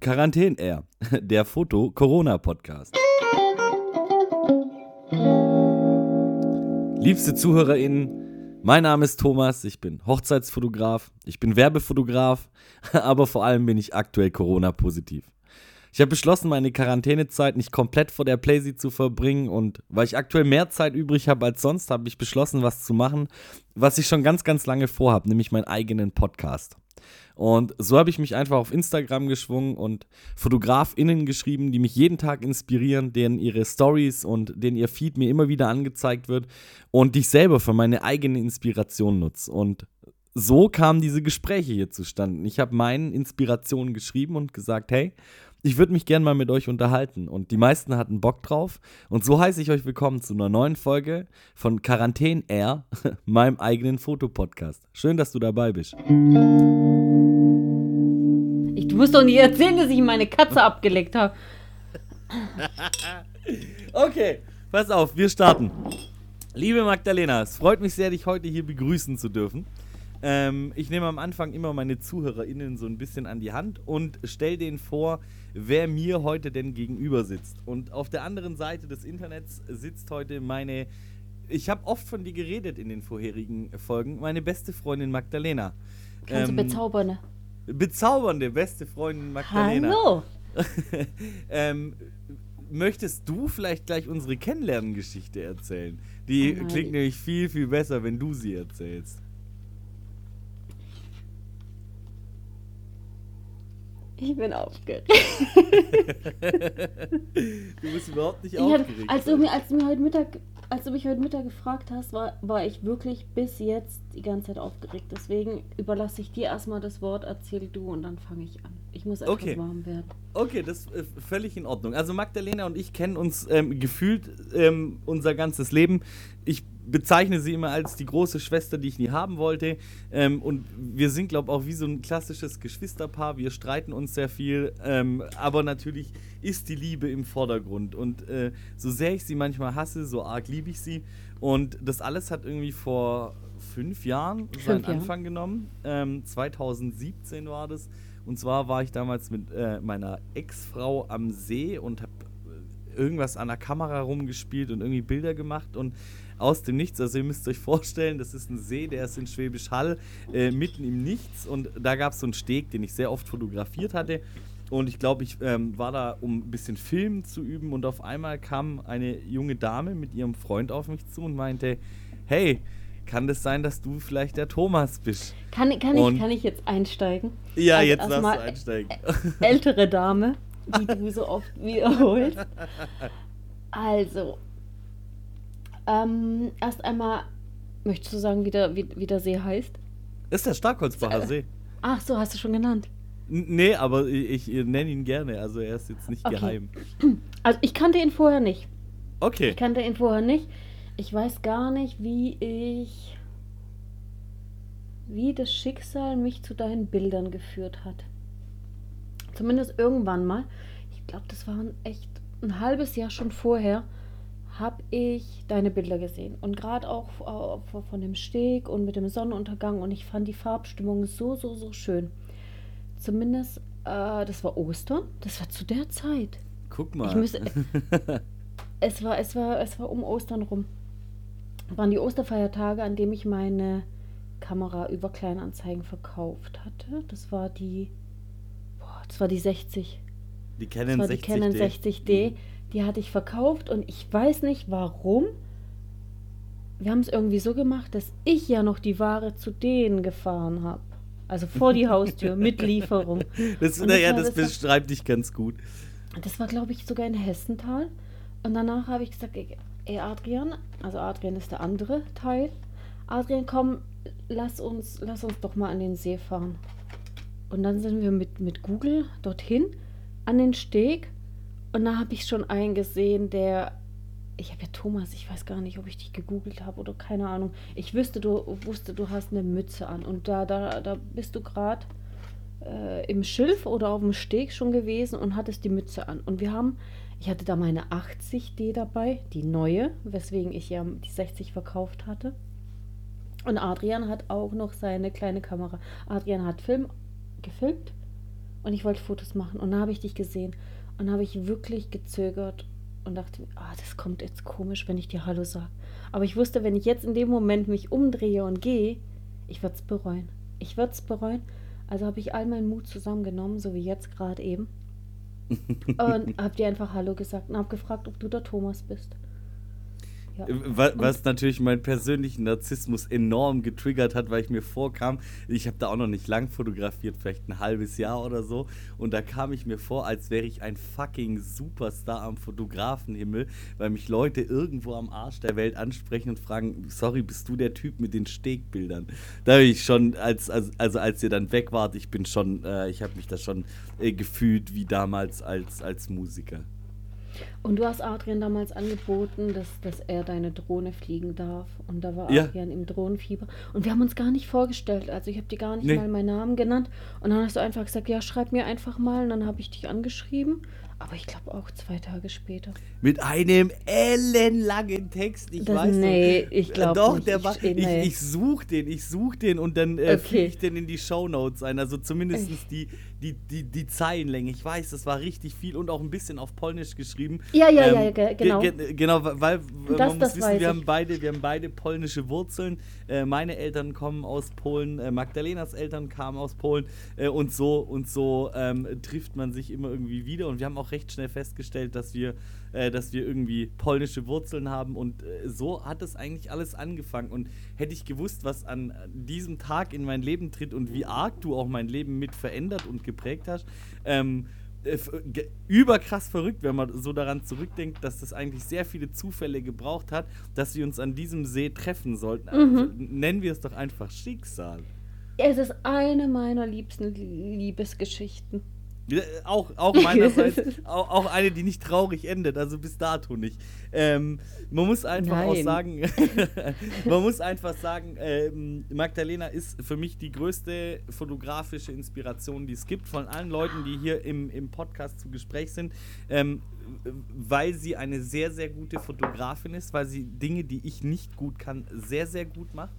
Quarantäne Air, der Foto-Corona-Podcast. Liebste ZuhörerInnen, mein Name ist Thomas, ich bin Hochzeitsfotograf, ich bin Werbefotograf, aber vor allem bin ich aktuell Corona-positiv. Ich habe beschlossen, meine Quarantänezeit nicht komplett vor der Playsee zu verbringen und weil ich aktuell mehr Zeit übrig habe als sonst, habe ich beschlossen, was zu machen, was ich schon ganz, ganz lange vorhabe, nämlich meinen eigenen Podcast. Und so habe ich mich einfach auf Instagram geschwungen und FotografInnen geschrieben, die mich jeden Tag inspirieren, denen ihre Stories und denen ihr Feed mir immer wieder angezeigt wird und die ich selber für meine eigene Inspiration nutze. Und so kamen diese Gespräche hier zustande. Ich habe meinen Inspirationen geschrieben und gesagt, hey, ich würde mich gerne mal mit euch unterhalten. Und die meisten hatten Bock drauf. Und so heiße ich euch willkommen zu einer neuen Folge von Quarantäne Air, meinem eigenen Fotopodcast. Schön, dass du dabei bist. Musst doch nicht erzählen, dass ich meine Katze abgeleckt habe. okay, pass auf, wir starten. Liebe Magdalena, es freut mich sehr, dich heute hier begrüßen zu dürfen. Ähm, ich nehme am Anfang immer meine ZuhörerInnen so ein bisschen an die Hand und stelle denen vor, wer mir heute denn gegenüber sitzt. Und auf der anderen Seite des Internets sitzt heute meine, ich habe oft von dir geredet in den vorherigen Folgen, meine beste Freundin Magdalena. Kannst ähm, du bezaubern? Bezaubernde beste Freundin Magdalena. Hallo. ähm, möchtest du vielleicht gleich unsere Kennenlerngeschichte erzählen? Die oh klingt nämlich viel, viel besser, wenn du sie erzählst. Ich bin aufgeregt. du bist überhaupt nicht aufgeregt. Hatte, als, du mir, als, du mir heute Mittag, als du mich heute Mittag gefragt hast, war, war ich wirklich bis jetzt die ganze Zeit aufgeregt. Deswegen überlasse ich dir erstmal das Wort, erzähl du und dann fange ich an. Ich muss etwas okay. warm werden. Okay, das ist äh, völlig in Ordnung. Also Magdalena und ich kennen uns ähm, gefühlt ähm, unser ganzes Leben. Ich bezeichne sie immer als die große Schwester, die ich nie haben wollte. Ähm, und wir sind, glaube ich, auch wie so ein klassisches Geschwisterpaar. Wir streiten uns sehr viel, ähm, aber natürlich ist die Liebe im Vordergrund. Und äh, so sehr ich sie manchmal hasse, so arg liebe ich sie. Und das alles hat irgendwie vor fünf Jahren fünf seinen Jahren. Anfang genommen. Ähm, 2017 war das. Und zwar war ich damals mit äh, meiner Ex-Frau am See und habe irgendwas an der Kamera rumgespielt und irgendwie Bilder gemacht und aus dem Nichts. Also ihr müsst euch vorstellen, das ist ein See, der ist in Schwäbisch Hall, äh, mitten im Nichts. Und da gab es so einen Steg, den ich sehr oft fotografiert hatte. Und ich glaube, ich ähm, war da, um ein bisschen Film zu üben. Und auf einmal kam eine junge Dame mit ihrem Freund auf mich zu und meinte, hey, kann das sein, dass du vielleicht der Thomas bist? Kann, kann, ich, kann ich jetzt einsteigen? Ja, also jetzt darfst du einsteigen. Ältere Dame, die du so oft wiederholst. Also, ähm, erst einmal, möchtest du sagen, wie der, wie, wie der See heißt? Ist der Starkholzbacher See. Ach so, hast du schon genannt. N nee, aber ich, ich nenne ihn gerne. Also er ist jetzt nicht okay. geheim. Also ich kannte ihn vorher nicht. Okay. Ich kannte ihn vorher nicht. Ich weiß gar nicht, wie ich. wie das Schicksal mich zu deinen Bildern geführt hat. Zumindest irgendwann mal. Ich glaube, das war echt ein halbes Jahr schon vorher habe ich deine Bilder gesehen. Und gerade auch äh, von dem Steg und mit dem Sonnenuntergang. Und ich fand die Farbstimmung so, so, so schön. Zumindest, äh, das war Ostern. Das war zu der Zeit. Guck mal. Ich müsste, es, war, es, war, es war um Ostern rum. Das waren die Osterfeiertage, an dem ich meine Kamera über Kleinanzeigen verkauft hatte. Das war die, das war die 60. Die Canon das war 60D. Die Canon 60D. Die hatte ich verkauft und ich weiß nicht warum. Wir haben es irgendwie so gemacht, dass ich ja noch die Ware zu denen gefahren habe. Also vor die Haustür mit Lieferung. Das, naja, das, das beschreibt war, dich ganz gut. Das war, glaube ich, sogar in Hessental. Und danach habe ich gesagt, ey Adrian, also Adrian ist der andere Teil. Adrian, komm, lass uns, lass uns doch mal an den See fahren. Und dann sind wir mit, mit Google dorthin, an den Steg. Und da habe ich schon einen gesehen, der. Ich habe ja Thomas, ich weiß gar nicht, ob ich dich gegoogelt habe oder keine Ahnung. Ich wüsste, du wusste, du hast eine Mütze an. Und da, da, da bist du gerade äh, im Schilf oder auf dem Steg schon gewesen und hattest die Mütze an. Und wir haben, ich hatte da meine 80D dabei, die neue, weswegen ich ja die 60 verkauft hatte. Und Adrian hat auch noch seine kleine Kamera. Adrian hat Film gefilmt und ich wollte Fotos machen und dann habe ich dich gesehen und habe ich wirklich gezögert und dachte mir, ah, das kommt jetzt komisch, wenn ich dir Hallo sage. Aber ich wusste, wenn ich jetzt in dem Moment mich umdrehe und gehe, ich würde es bereuen. Ich würde es bereuen. Also habe ich all meinen Mut zusammengenommen, so wie jetzt gerade eben. und habe dir einfach Hallo gesagt und habe gefragt, ob du der Thomas bist. Ja. Was, was natürlich meinen persönlichen Narzissmus enorm getriggert hat, weil ich mir vorkam, ich habe da auch noch nicht lang fotografiert, vielleicht ein halbes Jahr oder so, und da kam ich mir vor, als wäre ich ein fucking Superstar am Fotografenhimmel, weil mich Leute irgendwo am Arsch der Welt ansprechen und fragen, sorry, bist du der Typ mit den Stegbildern? Da habe ich schon, als, als, also als ihr dann weg wart, ich bin schon, äh, ich habe mich da schon äh, gefühlt wie damals als, als Musiker. Und du hast Adrian damals angeboten, dass, dass er deine Drohne fliegen darf. Und da war Ja. Adrian im Drohnenfieber. Und wir haben uns gar nicht vorgestellt. Also ich habe dir gar nicht Nee. mal meinen Namen genannt. Und dann hast du einfach gesagt, ja, schreib mir einfach mal. Und dann habe ich dich angeschrieben. Aber ich glaube auch zwei Tage später. Mit einem ellenlangen Text. Ich Das- weiß nee, noch- ich glaub Doch, nicht. der Ich- war. Ich, nee. ich such den, ich such den und dann äh, Okay. füge ich den in die Shownotes ein. Also zumindest die, die, die, die Zeilenlänge. Ich weiß, das war richtig viel und auch ein bisschen auf Polnisch geschrieben. Ja, ja, Ähm, ja, ge- genau. ge- ge- genau, weil Das- man das muss wissen, wir ich. haben beide, wir haben beide polnische Wurzeln. Äh, meine Eltern kommen aus Polen, äh, Magdalenas Eltern kamen aus Polen äh, und so und so ähm, trifft man sich immer irgendwie wieder. Und wir haben auch recht schnell festgestellt, dass wir, äh, dass wir irgendwie polnische Wurzeln haben und äh, so hat es eigentlich alles angefangen. Und hätte ich gewusst, was an diesem Tag in mein Leben tritt und wie arg du auch mein Leben mit verändert und geprägt hast, ähm, äh, überkrass verrückt, wenn man so daran zurückdenkt, dass das eigentlich sehr viele Zufälle gebraucht hat, dass wir uns an diesem See treffen sollten. Also, nennen wir es doch einfach Schicksal. Es ist eine meiner liebsten Liebesgeschichten. Auch, auch meinerseits, auch, auch eine, die nicht traurig endet, also bis dato nicht. Ähm, man muss einfach auch Nein. sagen, man muss einfach sagen, ähm, Magdalena ist für mich die größte fotografische Inspiration, die es gibt, von allen Leuten, die hier im, im Podcast zu Gespräch sind, ähm, weil sie eine sehr, sehr gute Fotografin ist, weil sie Dinge, die ich nicht gut kann, sehr, sehr gut macht.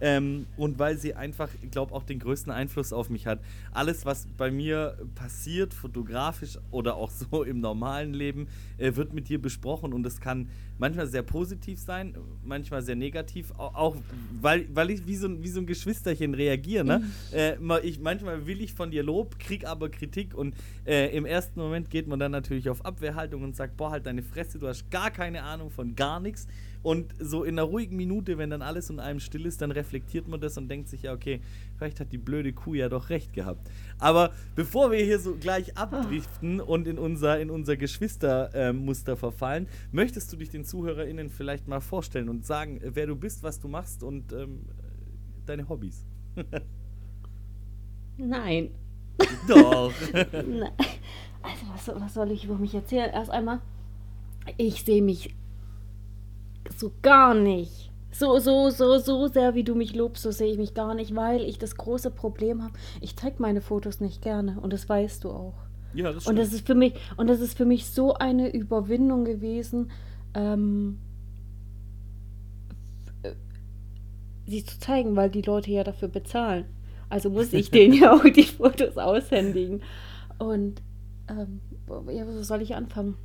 Ähm, und weil sie einfach, ich glaube, auch den größten Einfluss auf mich hat. Alles, was bei mir passiert, fotografisch oder auch so im normalen Leben, äh, wird mit dir besprochen und es kann manchmal sehr positiv sein, manchmal sehr negativ, au- auch weil, weil ich wie so, ein- wie so ein Geschwisterchen reagiere. Ne? äh, ma- ich, manchmal will ich von dir Lob, krieg aber Kritik und äh, im ersten Moment geht man dann natürlich auf Abwehrhaltung und sagt, boah, halt deine Fresse, du hast gar keine Ahnung von gar nichts. Und so in einer ruhigen Minute, wenn dann alles in einem still ist, dann reflektiert man das und denkt sich, ja, okay, vielleicht hat die blöde Kuh ja doch recht gehabt. Aber bevor wir hier so gleich abdriften und in unser, in unser Geschwistermuster verfallen, möchtest du dich den ZuhörerInnen vielleicht mal vorstellen und sagen, wer du bist, was du machst und ähm, deine Hobbys? Nein. Doch. Nein. Also, was, was soll ich über mich erzählen? Erst einmal, ich sehe mich so gar nicht. So, so, so, so sehr wie du mich lobst, so sehe ich mich gar nicht, weil ich das große Problem habe. Ich zeige meine Fotos nicht gerne und das weißt du auch. ja, das Und stimmt. das ist für mich, und das ist für mich so eine Überwindung gewesen, ähm, äh, sie zu zeigen, weil die Leute ja dafür bezahlen. Also muss ich denen ja auch die Fotos aushändigen. Und ähm, ja, wo soll ich anfangen?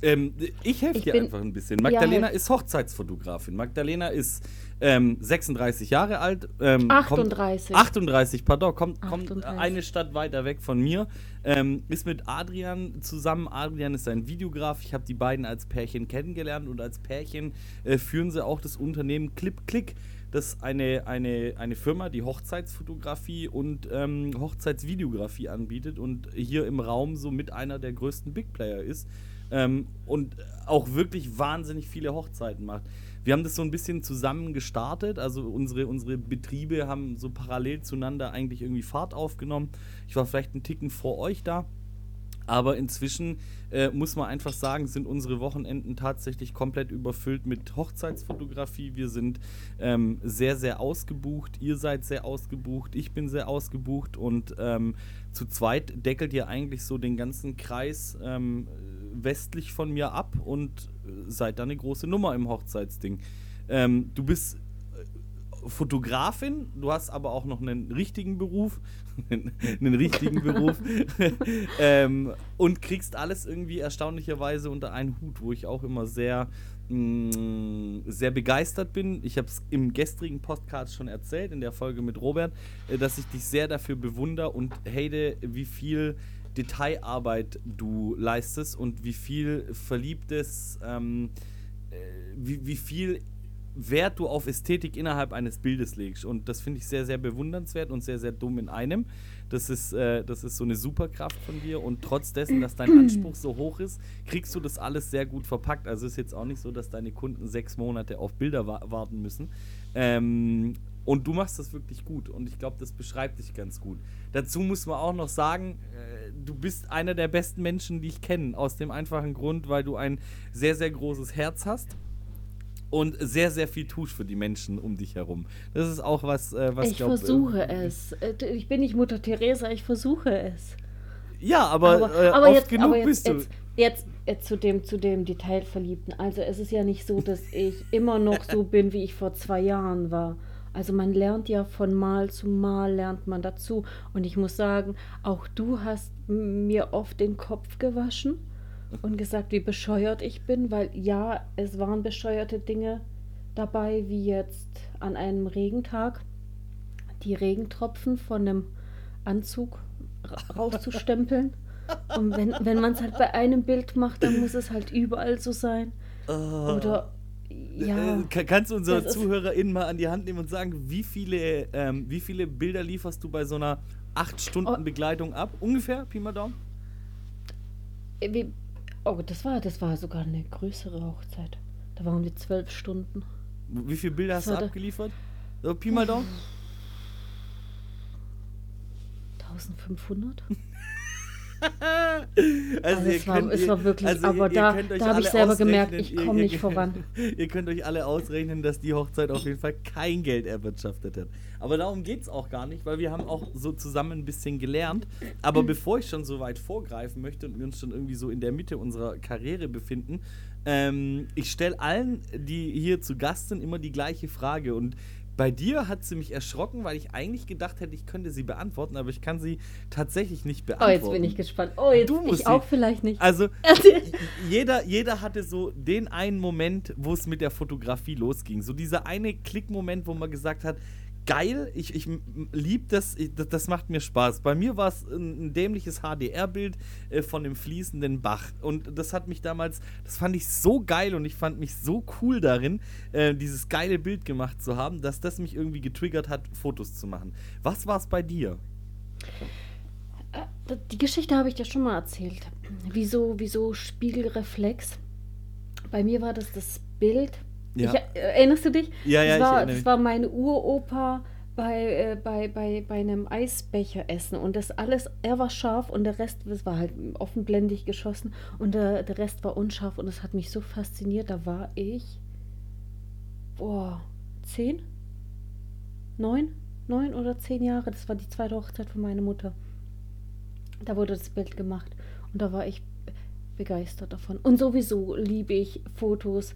Ähm, ich helfe dir einfach ein bisschen. Magdalena helf. ist Hochzeitsfotografin. Magdalena ist ähm, 36 Jahre alt. Ähm, 38. Kommt, 38, pardon. Kommt, kommt 38. eine Stadt weiter weg von mir. Ähm, ist mit Adrian zusammen. Adrian ist ein Videograf. Ich habe die beiden als Pärchen kennengelernt und als Pärchen äh, führen sie auch das Unternehmen Clip Click. Das ist eine, eine, eine Firma, die Hochzeitsfotografie und ähm, Hochzeitsvideografie anbietet und hier im Raum so mit einer der größten Big Player ist ähm, und auch wirklich wahnsinnig viele Hochzeiten macht. Wir haben das so ein bisschen zusammen gestartet, also unsere, unsere Betriebe haben so parallel zueinander eigentlich irgendwie Fahrt aufgenommen. Ich war vielleicht einen Ticken vor euch da. Aber inzwischen äh, muss man einfach sagen, sind unsere Wochenenden tatsächlich komplett überfüllt mit Hochzeitsfotografie. Wir sind ähm, sehr, sehr ausgebucht. Ihr seid sehr ausgebucht. Ich bin sehr ausgebucht. Und ähm, zu zweit deckelt ihr eigentlich so den ganzen Kreis ähm, westlich von mir ab und äh, seid da eine große Nummer im Hochzeitsding. Ähm, du bist Fotografin, du hast aber auch noch einen richtigen Beruf, einen richtigen Beruf ähm, und kriegst alles irgendwie erstaunlicherweise unter einen Hut, wo ich auch immer sehr mh, sehr begeistert bin. Ich habe es im gestrigen Podcast schon erzählt, in der Folge mit Robert, äh, dass ich dich sehr dafür bewundere und hate, wie viel Detailarbeit du leistest und wie viel verliebtes, ähm, äh, wie, wie viel Wert du auf Ästhetik innerhalb eines Bildes legst. Und das finde ich sehr, sehr bewundernswert und sehr, sehr dumm in einem. Das ist, äh, das ist so eine Superkraft von dir. Und trotz dessen, dass dein Anspruch so hoch ist, kriegst du das alles sehr gut verpackt. Also ist jetzt auch nicht so, dass deine Kunden sechs Monate auf Bilder wa warten müssen. Ähm, und du machst das wirklich gut. Und ich glaube, das beschreibt dich ganz gut. Dazu muss man auch noch sagen, äh, du bist einer der besten Menschen, die ich kenne. Aus dem einfachen Grund, weil du ein sehr, sehr großes Herz hast und sehr, sehr viel tust für die Menschen um dich herum. Das ist auch was, äh, was ich glaub, versuche äh, es. Ich bin nicht Mutter Teresa, ich versuche es. Ja, aber, aber, äh, aber jetzt, genug aber jetzt, bist du. Jetzt, jetzt, jetzt, zu, dem, zu dem Detailverliebten. Also es ist ja nicht so, dass ich immer noch so bin, wie ich vor zwei Jahren war. Also man lernt ja von Mal zu Mal, lernt man dazu. Und ich muss sagen, auch du hast mir oft den Kopf gewaschen und gesagt, wie bescheuert ich bin, weil ja, es waren bescheuerte Dinge dabei, wie jetzt an einem Regentag die Regentropfen von einem Anzug rauszustempeln. Und wenn, wenn man es halt bei einem Bild macht, dann muss es halt überall so sein. Uh, Oder ja. Äh, kannst du unsere ZuhörerInnen mal an die Hand nehmen und sagen, wie viele, ähm, wie viele Bilder lieferst du bei so einer 8-Stunden-Begleitung ab? Ungefähr, Pi mal Daumen? Oh, das war, das war sogar eine größere Hochzeit. Da waren wir zwölf Stunden. Wie viele Bilder das hast du abgeliefert? So, Pi mal Daumen? 1500? also, also es, war, könnt, es war wirklich, also aber ihr, da, da habe ich selber gemerkt, ich komme nicht voran. Ihr könnt euch alle ausrechnen, dass die Hochzeit auf jeden Fall kein Geld erwirtschaftet hat. Aber darum geht es auch gar nicht, weil wir haben auch so zusammen ein bisschen gelernt. Aber bevor ich schon so weit vorgreifen möchte und wir uns schon irgendwie so in der Mitte unserer Karriere befinden, ähm, ich stelle allen, die hier zu Gast sind, immer die gleiche Frage. Und bei dir hat sie mich erschrocken, weil ich eigentlich gedacht hätte, ich könnte sie beantworten, aber ich kann sie tatsächlich nicht beantworten. Oh, jetzt bin ich gespannt. Oh, jetzt du musst ich auch vielleicht nicht. Also, jeder, jeder hatte so den einen Moment, wo es mit der Fotografie losging. So dieser eine Klickmoment, wo man gesagt hat, geil, ich, ich liebe das, das, macht mir Spaß. Bei mir war es ein, ein, dämliches HDR-Bild äh, von dem fließenden Bach. Und das hat mich damals, das fand ich so geil und ich fand mich so cool darin, äh, dieses geile Bild gemacht zu haben, dass das mich irgendwie getriggert hat, Fotos zu machen. Was war es bei dir? Äh, die Geschichte habe ich dir schon mal erzählt. Wieso, wieso Spiegelreflex? Bei mir war das das Bild ja. Ich, äh, erinnerst du dich? Ja, ja, das war, ich Das war meine Uropa bei, äh, bei, bei, bei einem Eisbecher essen und das alles, er war scharf und der Rest, das war halt offenblendig geschossen und der, der Rest war unscharf und das hat mich so fasziniert. Da war ich, boah, zehn? Neun? Neun oder zehn Jahre. Das war die zweite Hochzeit von meiner Mutter. Da wurde das Bild gemacht und da war ich begeistert davon. Und sowieso liebe ich Fotos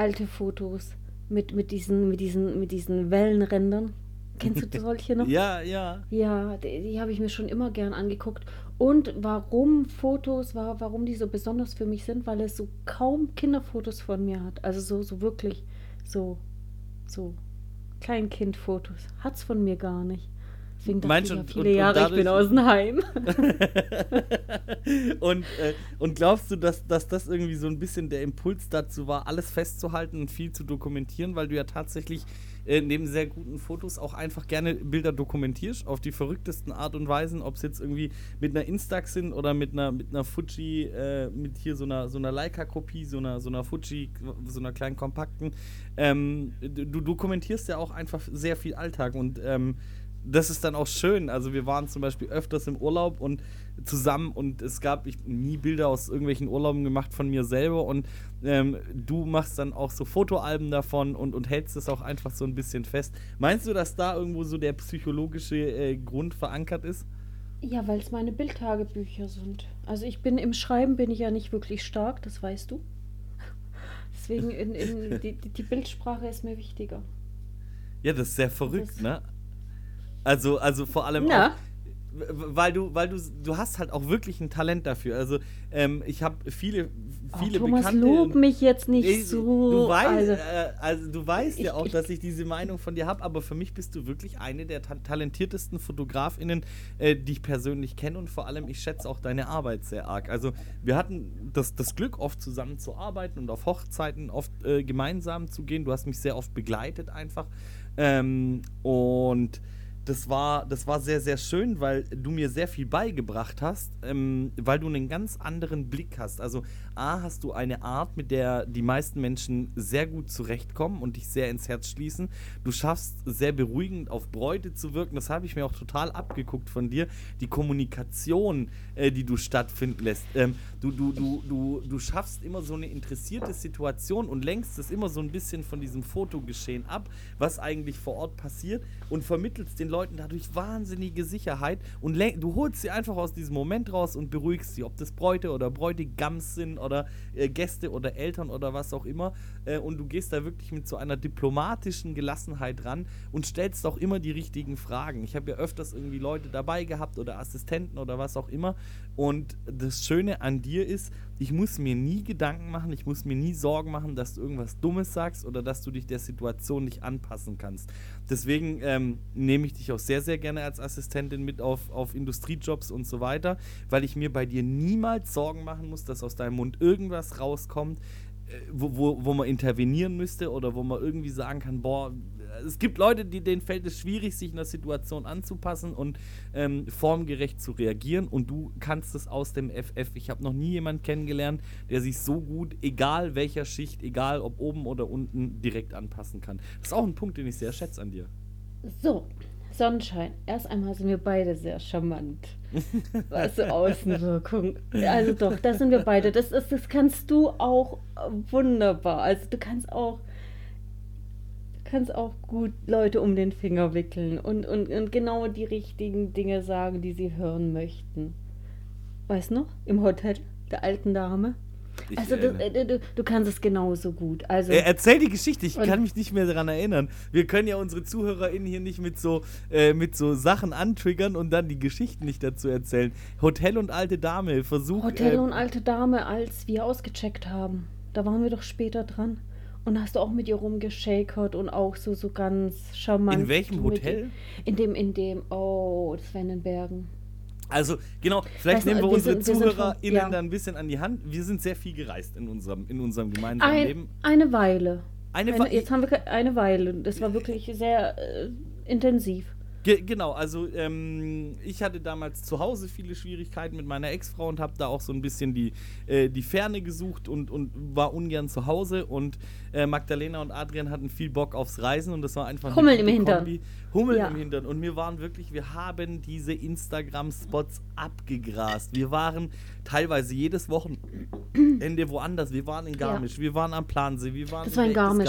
alte Fotos mit, mit, diesen, mit, diesen, mit diesen Wellenrändern. Kennst du solche noch? ja, ja. Ja, die, die habe ich mir schon immer gern angeguckt. Und warum Fotos, war, warum die so besonders für mich sind, weil es so kaum Kinderfotos von mir hat. Also so, so wirklich so, so Kleinkindfotos. Hat es von mir gar nicht. Deswegen dachte ich ja viele und, Jahre, und ich bin aus dem Heim. und, äh, und glaubst du, dass, dass das irgendwie so ein bisschen der Impuls dazu war, alles festzuhalten und viel zu dokumentieren, weil du ja tatsächlich äh, neben sehr guten Fotos auch einfach gerne Bilder dokumentierst, auf die verrücktesten Art und Weisen, ob es jetzt irgendwie mit einer Instax sind oder mit einer, mit einer Fuji, äh, mit hier so einer, so einer Leica-Kopie, so einer, so einer Fuji, so einer kleinen kompakten. Ähm, du dokumentierst ja auch einfach sehr viel Alltag und ähm, das ist dann auch schön. Also wir waren zum Beispiel öfters im Urlaub und zusammen und es gab ich nie Bilder aus irgendwelchen Urlauben gemacht von mir selber und ähm, du machst dann auch so Fotoalben davon und, und hältst es auch einfach so ein bisschen fest. Meinst du, dass da irgendwo so der psychologische äh, Grund verankert ist? Ja, weil es meine Bildtagebücher sind. Also ich bin im Schreiben bin ich ja nicht wirklich stark, das weißt du. Deswegen in, in, die, die Bildsprache ist mir wichtiger. Ja, das ist sehr verrückt, ist ne? Also, also vor allem ja. auch, weil du, weil du, du hast halt auch wirklich ein Talent dafür. Also ähm, ich habe viele, viele oh, Thomas, Bekannte. lob mich jetzt nicht Nee, so. Du weißt, also, äh, also du weißt ja Ich- auch, ich- dass ich diese Meinung von dir habe, aber für mich bist du wirklich eine der ta talentiertesten FotografInnen, äh, die ich persönlich kenne und vor allem, ich schätze auch deine Arbeit sehr arg. Also wir hatten das, das Glück, oft zusammen zu arbeiten und auf Hochzeiten oft äh, gemeinsam zu gehen. Du hast mich sehr oft begleitet einfach. Ähm, und das war, das war sehr, sehr schön, weil du mir sehr viel beigebracht hast, ähm, weil du einen ganz anderen Blick hast. Also, A, hast du eine Art, mit der die meisten Menschen sehr gut zurechtkommen und dich sehr ins Herz schließen. Du schaffst sehr beruhigend auf Bräute zu wirken. Das habe ich mir auch total abgeguckt von dir. Die Kommunikation, äh, die du stattfinden lässt. Ähm, du, du, du, du, du schaffst immer so eine interessierte Situation und lenkst es immer so ein bisschen von diesem Fotogeschehen ab, was eigentlich vor Ort passiert und vermittelst den Leuten dadurch wahnsinnige Sicherheit und du holst sie einfach aus diesem Moment raus und beruhigst sie, ob das Bräute oder Bräutigams sind oder äh, Gäste oder Eltern oder was auch immer äh, und du gehst da wirklich mit so einer diplomatischen Gelassenheit ran und stellst auch immer die richtigen Fragen. Ich habe ja öfters irgendwie Leute dabei gehabt oder Assistenten oder was auch immer und das Schöne an dir ist, ich muss mir nie Gedanken machen, ich muss mir nie Sorgen machen, dass du irgendwas Dummes sagst oder dass du dich der Situation nicht anpassen kannst. Deswegen ähm, nehme ich dich auch sehr, sehr gerne als Assistentin mit auf, auf Industriejobs und so weiter, weil ich mir bei dir niemals Sorgen machen muss, dass aus deinem Mund irgendwas rauskommt, äh, wo, wo, wo man intervenieren müsste oder wo man irgendwie sagen kann, boah, es gibt Leute, die, denen fällt es schwierig, sich einer Situation anzupassen und ähm, formgerecht zu reagieren und du kannst es aus dem FF. Ich habe noch nie jemanden kennengelernt, der sich so gut, egal welcher Schicht, egal ob oben oder unten, direkt anpassen kann. Das ist auch ein Punkt, den ich sehr schätze an dir. so, Sonnenschein. Erst einmal sind wir beide sehr charmant. Was so Außenwirkung. Also doch, das sind wir beide. Das, ist, das kannst du auch wunderbar. Also du kannst auch kannst auch gut Leute um den Finger wickeln und, und, und genau die richtigen Dinge sagen, die sie hören möchten. Weißt du noch? Im Hotel der alten Dame. Ich, Also du, äh, du, du kannst es genauso gut. Also Äh, erzähl die Geschichte, ich kann mich nicht mehr daran erinnern. Wir können ja unsere ZuhörerInnen hier nicht mit so, äh, mit so Sachen antriggern und dann die Geschichten nicht dazu erzählen. Hotel und alte Dame, versuch. Hotel äh, und alte Dame, als wir ausgecheckt haben. Da waren wir doch später dran. Und hast du auch mit ihr rumgeschakert und auch so, so ganz charmant. In welchem Hotel? In dem, in dem, oh, das war in den Bergen. Also, genau, vielleicht Weißt nehmen wir wir unsere sind- wir sind von- ZuhörerInnen ja. da ein bisschen an die Hand. Wir sind sehr viel gereist in unserem, in unserem gemeinsamen Ein, Leben. eine Weile. Eine, Eine, Wa- jetzt haben wir eine Weile. Das war wirklich sehr äh, intensiv. Ge genau, also ähm, ich hatte damals zu Hause viele Schwierigkeiten mit meiner Ex-Frau und habe da auch so ein bisschen die, äh, die Ferne gesucht und, und war ungern zu Hause. Und äh, Magdalena und Adrian hatten viel Bock aufs Reisen und das war einfach Hummeln im Hintern. Kombi. Hummeln Ja. im Hintern. Und wir waren wirklich, wir haben diese Instagram-Spots abgegrast. Wir waren teilweise jedes Wochenende woanders. Wir waren in Garmisch, wir waren am Plansee, wir waren Das in Garmisch.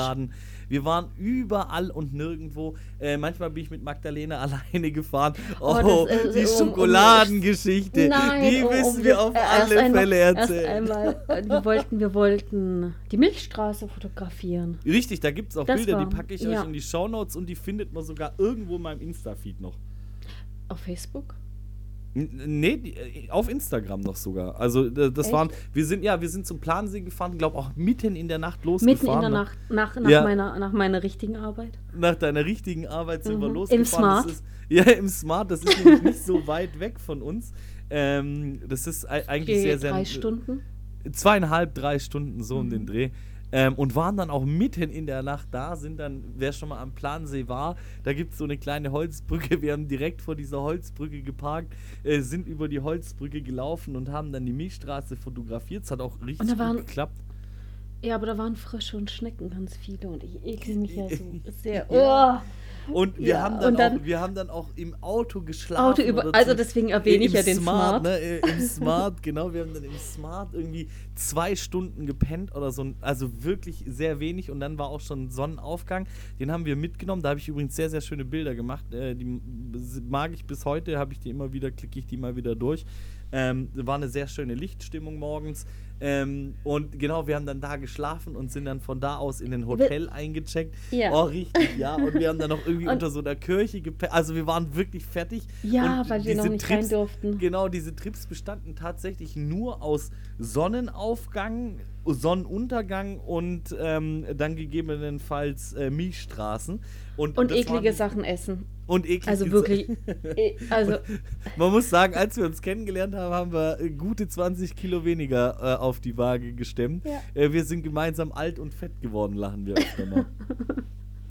Wir waren überall und nirgendwo. Äh, manchmal bin ich mit Magdalena alleine gefahren. Oh, Oh, das, äh, die um- um- Schokoladengeschichte. Nein, die um- um müssen wir auf äh, erst alle einmal- Fälle erzählen. einmal, äh, wir wollten, wir wollten die Milchstraße fotografieren. Richtig, da gibt es auch Das Bilder, die war- packe ich ja. euch in die Shownotes und die findet man sogar irgendwo in meinem Insta-Feed noch. Auf Facebook? Nee, äh, auf Instagram noch sogar. Also äh, das Echt? waren, wir sind ja, wir sind zum Plansee gefahren, glaube auch mitten in der Nacht Mitten losgefahren. in der ne? Nacht, nach, nach, Ja. meiner, nach meiner richtigen Arbeit. Nach deiner richtigen Arbeit sind wir Mhm. losgefahren. Im Smart? Ist, ja, im Smart. Das ist nämlich nicht so weit weg von uns. Ähm, das ist ei- eigentlich Okay, sehr, sehr. drei Stunden. Zweieinhalb, drei Stunden so um Mhm. den Dreh. Ähm, und waren dann auch mitten in der Nacht da, sind dann, wer schon mal am Plansee war, da gibt es so eine kleine Holzbrücke. Wir haben direkt vor dieser Holzbrücke geparkt, äh, sind über die Holzbrücke gelaufen und haben dann die Milchstraße fotografiert. Es hat auch richtig Und da waren- gut geklappt. Ja, aber da waren Frösche und Schnecken ganz viele und ich ekel mich ja so sehr. Oh, Und wir, Ja, haben dann und dann- auch, wir haben dann auch im Auto geschlafen. Auto über, also deswegen erwähne ich ja den Smart. Ne, äh, Im Smart, genau. Wir haben dann im Smart irgendwie zwei Stunden gepennt oder so. Also wirklich sehr wenig. Und dann war auch schon Sonnenaufgang. Den haben wir mitgenommen. Da habe ich übrigens sehr, sehr schöne Bilder gemacht. Äh, die mag ich bis heute. Habe ich die immer wieder, klicke ich die mal wieder durch. Ähm, war eine sehr schöne Lichtstimmung morgens. Ähm, und genau, wir haben dann da geschlafen und sind dann von da aus in ein Hotel eingecheckt. Ja. Oh, richtig, ja. Und wir haben dann noch irgendwie Und- unter so einer Kirche gepennt. Also wir waren wirklich fertig. Ja, und weil wir noch nicht rein durften. Genau, diese Trips bestanden tatsächlich nur aus Sonnenaufgang, Sonnenuntergang und ähm, dann gegebenenfalls äh, Milchstraßen. Und, Und eklige waren- Sachen essen. Und eklige Also wirklich. eh, Also, Man muss sagen, als wir uns kennengelernt haben, haben wir äh, gute 20 Kilo weniger äh, auf die Waage gestemmt. Ja. Äh, wir sind gemeinsam alt und fett geworden, lachen wir öfter mal.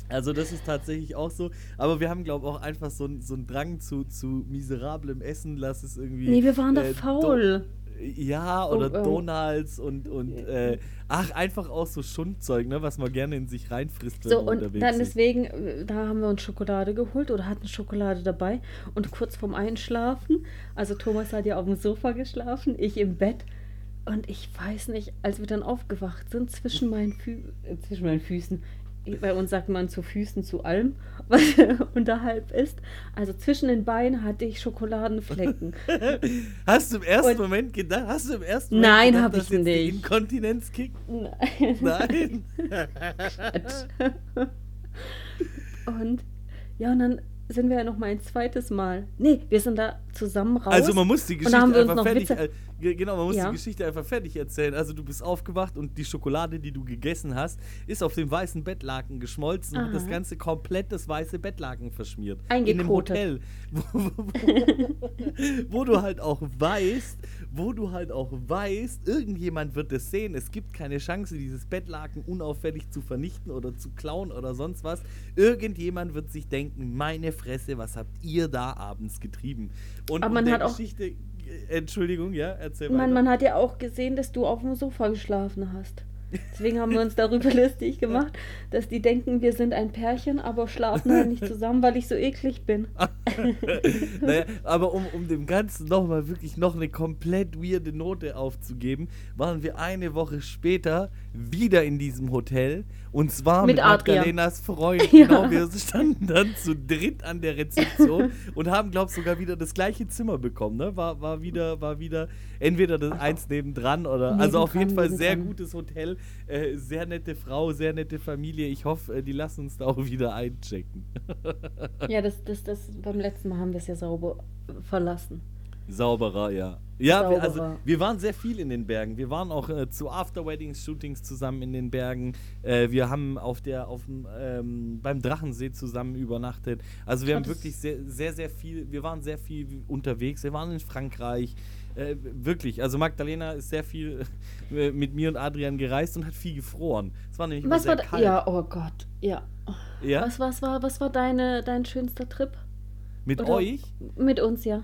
Also das ist tatsächlich auch so. Aber wir haben, glaube ich, auch einfach so, einen- so einen Drang zu, zu miserablem Essen. Lass es irgendwie... nee, wir waren doch äh, faul. Ja, oder Oh, oh. Donalds und, und äh, ach, einfach auch so Schundzeug, ne, was man gerne in sich reinfrisst, wenn So, man und dann ist. deswegen, äh, da haben wir uns Schokolade geholt oder hatten Schokolade dabei. Und kurz vorm Einschlafen, also Thomas hat ja auf dem Sofa geschlafen, ich im Bett. Und ich weiß nicht, als wir dann aufgewacht sind, zwischen meinen, Fü äh, zwischen meinen Füßen, bei uns sagt man zu Füßen zu allem, was unterhalb ist. Also zwischen den Beinen hatte ich Schokoladenflecken. Hast du im ersten Und- Moment gedacht, hast du im ersten Moment Nein, gedacht, dass ich jetzt nicht. Inkontinenz kickt? Nein. Nein. Und ja, und dann sind wir ja noch mal ein zweites Mal. Nee, wir sind da zusammen raus. Also man muss die Und Geschichte einfach noch fertig, Witze- genau, man muss Ja. die Geschichte einfach fertig erzählen. Also du bist aufgewacht und die Schokolade, die du gegessen hast, ist auf dem weißen Bettlaken geschmolzen und hat das Aha. Ganze komplett das weiße Bettlaken verschmiert. In einem Eingekotet. Hotel, wo, wo, wo du halt auch weißt, wo du halt auch weißt, irgendjemand wird es sehen. Es gibt keine Chance, dieses Bettlaken unauffällig zu vernichten oder zu klauen oder sonst was. Irgendjemand wird sich denken, meine Fresse, was habt ihr da abends getrieben? Und Aber man der hat auch- Geschichte, Entschuldigung, ja, erzähl man, weiter. man hat ja auch gesehen, dass du auf dem Sofa geschlafen hast. Deswegen haben wir uns darüber lustig gemacht, dass die denken, wir sind ein Pärchen, aber schlafen halt nicht zusammen, weil ich so eklig bin. naja, aber um, um dem Ganzen nochmal wirklich noch eine komplett weirde Note aufzugeben, waren wir eine Woche später wieder in diesem Hotel und zwar mit, Mit. Magdalenas Freund. Ja. Genau, wir standen dann zu dritt an der Rezeption und haben, glaube ich, sogar wieder das gleiche Zimmer bekommen. Ne? War, war, wieder, war wieder entweder das eins nebendran oder. also auf jeden Nebendran, Fall sehr nebendran. gutes Hotel, äh, sehr nette Frau, sehr nette Familie. Ich hoffe, äh, die lassen uns da auch wieder einchecken. Ja, das, das, das, beim letzten Mal haben wir es ja sauber verlassen. Sauberer, ja. Ja, wir, also Sauberer. wir waren sehr viel in den Bergen. Wir waren auch äh, zu After-Weddings-Shootings zusammen in den Bergen. Äh, wir haben auf der, auf ähm, beim Drachensee zusammen übernachtet. Also wir haben wirklich sehr, sehr, sehr viel, wir waren sehr viel unterwegs. Wir waren in Frankreich. Äh, wirklich, also Magdalena ist sehr viel äh, mit mir und Adrian gereist und hat viel gefroren. Es war nämlich immer Was sehr war, kalt. ja, oh Gott, ja. Ja? Was, was war, was war deine, dein schönster Trip? Mit Oder- euch? Mit uns, ja.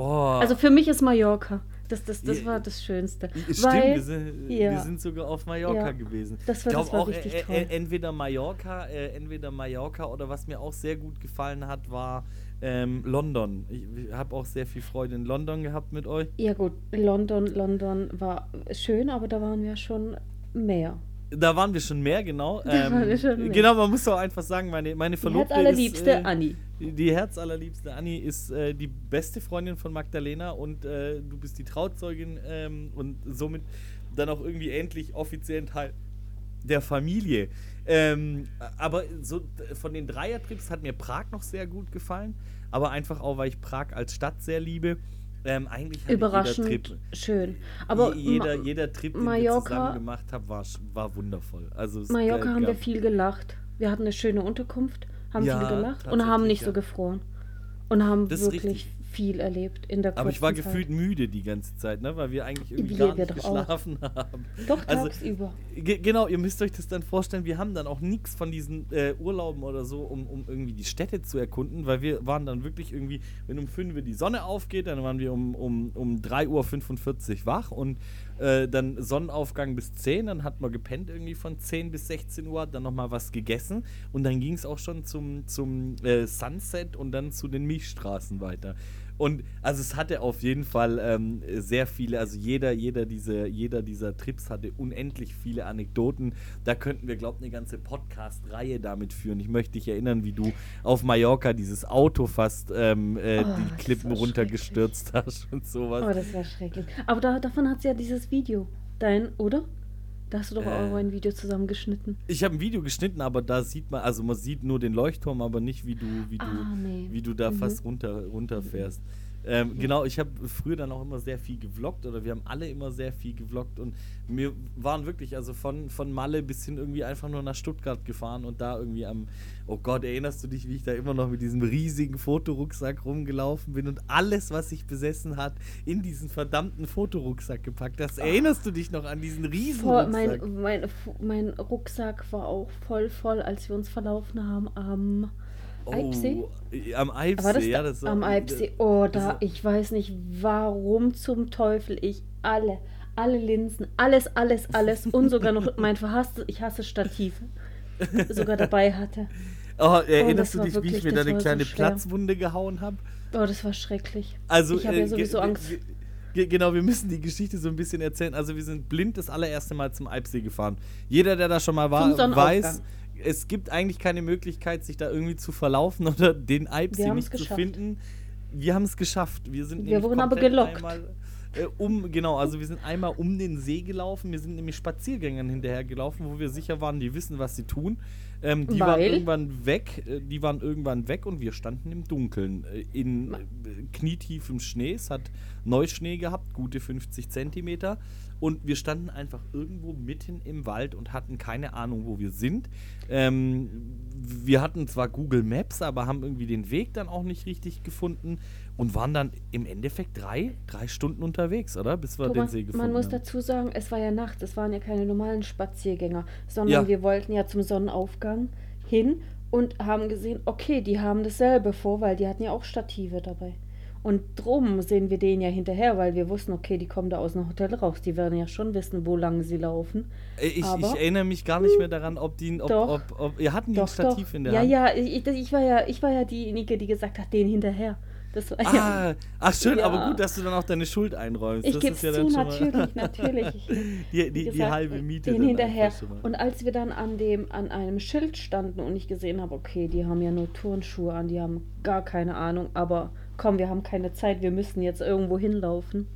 Oh. Also für mich ist Mallorca. Das, das, das Ja, war das Schönste. Stimmt, Weil, wir, sind, ja. wir sind sogar auf Mallorca Ja. gewesen. Das war- ich glaube auch richtig äh, toll. äh, entweder Mallorca, äh, entweder Mallorca oder was mir auch sehr gut gefallen hat, war ähm, London. Ich, ich habe auch sehr viel Freude in London gehabt mit euch. Ja gut, London, London war schön, aber da waren wir schon mehr. Da waren wir schon mehr, genau. Da waren wir schon mehr. Genau, man muss auch einfach sagen, meine, meine Die Verlobte herzallerliebste ist, äh, Anni. Die, die herzallerliebste Anni ist äh, die beste Freundin von Magdalena und äh, du bist die Trauzeugin ähm, und somit dann auch irgendwie endlich offiziell Teil der Familie. Ähm, aber so von den Dreiertrips hat mir Prag noch sehr gut gefallen, aber einfach auch, weil ich Prag als Stadt sehr liebe. Ähm, eigentlich Überraschend jeder Trip, schön. Aber je- jeder, Ma- jeder Trip, den wir Mallorca- zusammen gemacht haben, war, war wundervoll. Also Mallorca haben wir viel gelacht. Wir hatten eine schöne Unterkunft, haben Ja, viel gelacht und haben nicht so ja. gefroren. Und haben Das wirklich. Viel erlebt in der Aber ich war Zeit. gefühlt müde die ganze Zeit, ne? weil wir eigentlich irgendwie Wir- gar nicht doch auch. geschlafen haben. Doch, Also, tagsüber. Ge genau, ihr müsst euch das dann vorstellen, wir haben dann auch nichts von diesen äh, Urlauben oder so, um, um irgendwie die Städte zu erkunden, weil wir waren dann wirklich irgendwie, wenn um 5 Uhr die Sonne aufgeht, dann waren wir um, um, um 3.45 Uhr wach und äh, dann Sonnenaufgang bis 10, dann hat man gepennt irgendwie von 10 bis 16 Uhr, dann nochmal was gegessen und dann ging es auch schon zum, zum äh, Sunset und dann zu den Milchstraßen weiter. Und also es hatte auf jeden Fall ähm, sehr viele, also jeder, jeder, diese, jeder dieser Trips hatte unendlich viele Anekdoten. Da könnten wir, glaube ich, eine ganze Podcast-Reihe damit führen. Ich möchte dich erinnern, wie du auf Mallorca dieses Auto fast ähm, äh, Oh, die Klippen runtergestürzt hast und sowas. Oh, das war schrecklich. Aber da, davon hat sie ja dieses Video. Dein, oder? Da hast du doch Äh. auch ein Video zusammengeschnitten. Ich habe ein Video geschnitten, aber da sieht man, also man sieht nur den Leuchtturm, aber nicht, wie du, wie du, Ah, nee. wie du da Mhm. fast runter, runterfährst. Ähm, Genau, ich habe früher dann auch immer sehr viel gevloggt oder wir haben alle immer sehr viel gevloggt und wir waren wirklich, also von, von Malle bis hin irgendwie einfach nur nach Stuttgart gefahren und da irgendwie am, oh Gott, erinnerst du dich, wie ich da immer noch mit diesem riesigen Fotorucksack rumgelaufen bin und alles, was ich besessen hat, in diesen verdammten Fotorucksack gepackt. Das erinnerst du dich noch an diesen riesen Voll, Rucksack? mein, mein, mein Rucksack war auch voll voll, als wir uns verlaufen haben am Eibsee. Oh, am Eibsee, ja, da? das war- am Eibsee? Oh, da, ich weiß nicht, warum zum Teufel ich alle, alle Linsen, alles, alles, alles und sogar noch mein verhasstes, ich hasse Stativ, sogar dabei hatte. Oh, das erinnerst du war dich, wie ich wirklich- mir da eine so kleine schwer. Platzwunde gehauen habe? Oh, das war schrecklich. Also, ich habe äh, ja sowieso Angst. Ge- ge- Genau, wir müssen die Geschichte so ein bisschen erzählen. Also wir sind blind das allererste Mal zum Eibsee gefahren. Jeder, der da schon mal war, weiß, es gibt eigentlich keine Möglichkeit, sich da irgendwie zu verlaufen oder den Wir nicht zu finden. Wir haben es geschafft. Wir sind Wir wurden aber gelockt. Einmal, äh, um, genau, also wir sind einmal um den See gelaufen. Wir sind nämlich Spaziergängern hinterher gelaufen, wo wir sicher waren, die wissen, was sie tun. Ähm, die waren Weil? irgendwann weg, äh, die waren irgendwann weg und wir standen im Dunkeln äh, in äh, knietiefem Schnee. Es hat Neuschnee gehabt, gute 50 Zentimeter. Und wir standen einfach irgendwo mitten im Wald und hatten keine Ahnung, wo wir sind. Ähm, wir hatten zwar Google Maps, aber haben irgendwie den Weg dann auch nicht richtig gefunden und waren dann im Endeffekt drei, drei Stunden unterwegs, oder? Bis wir Thomas, den See gefunden man muss haben. dazu sagen, es war ja Nacht, es waren ja keine normalen Spaziergänger, sondern Ja. wir wollten ja zum Sonnenaufgang hin und haben gesehen, okay, die haben dasselbe vor, weil die hatten ja auch Stative dabei. Und drum sehen wir denen ja hinterher, weil wir wussten, okay, die kommen da aus dem Hotel raus. Die werden ja schon wissen, wo lang sie laufen. Äh, Ich, ich erinnere mich gar nicht mehr daran, ob die, ob, Doch. ob, ob, ihr hatten die ein Doch, Stativ doch. in der ja, Hand. ja, ich, ich, war ja, ich war ja diejenige, die gesagt hat, denen hinterher. Das war ja. Ah, ach schön, Ja. aber gut, dass du dann auch deine Schuld einräumst. Ich gebe ja zu, natürlich, natürlich. Ich, Die, die, die gesagt, halbe Miete. Den hinterher. Und als wir dann an dem, an einem Schild standen und ich gesehen habe, okay, die haben ja nur Turnschuhe an, die haben gar keine Ahnung, aber komm, wir haben keine Zeit, wir müssen jetzt irgendwo hinlaufen.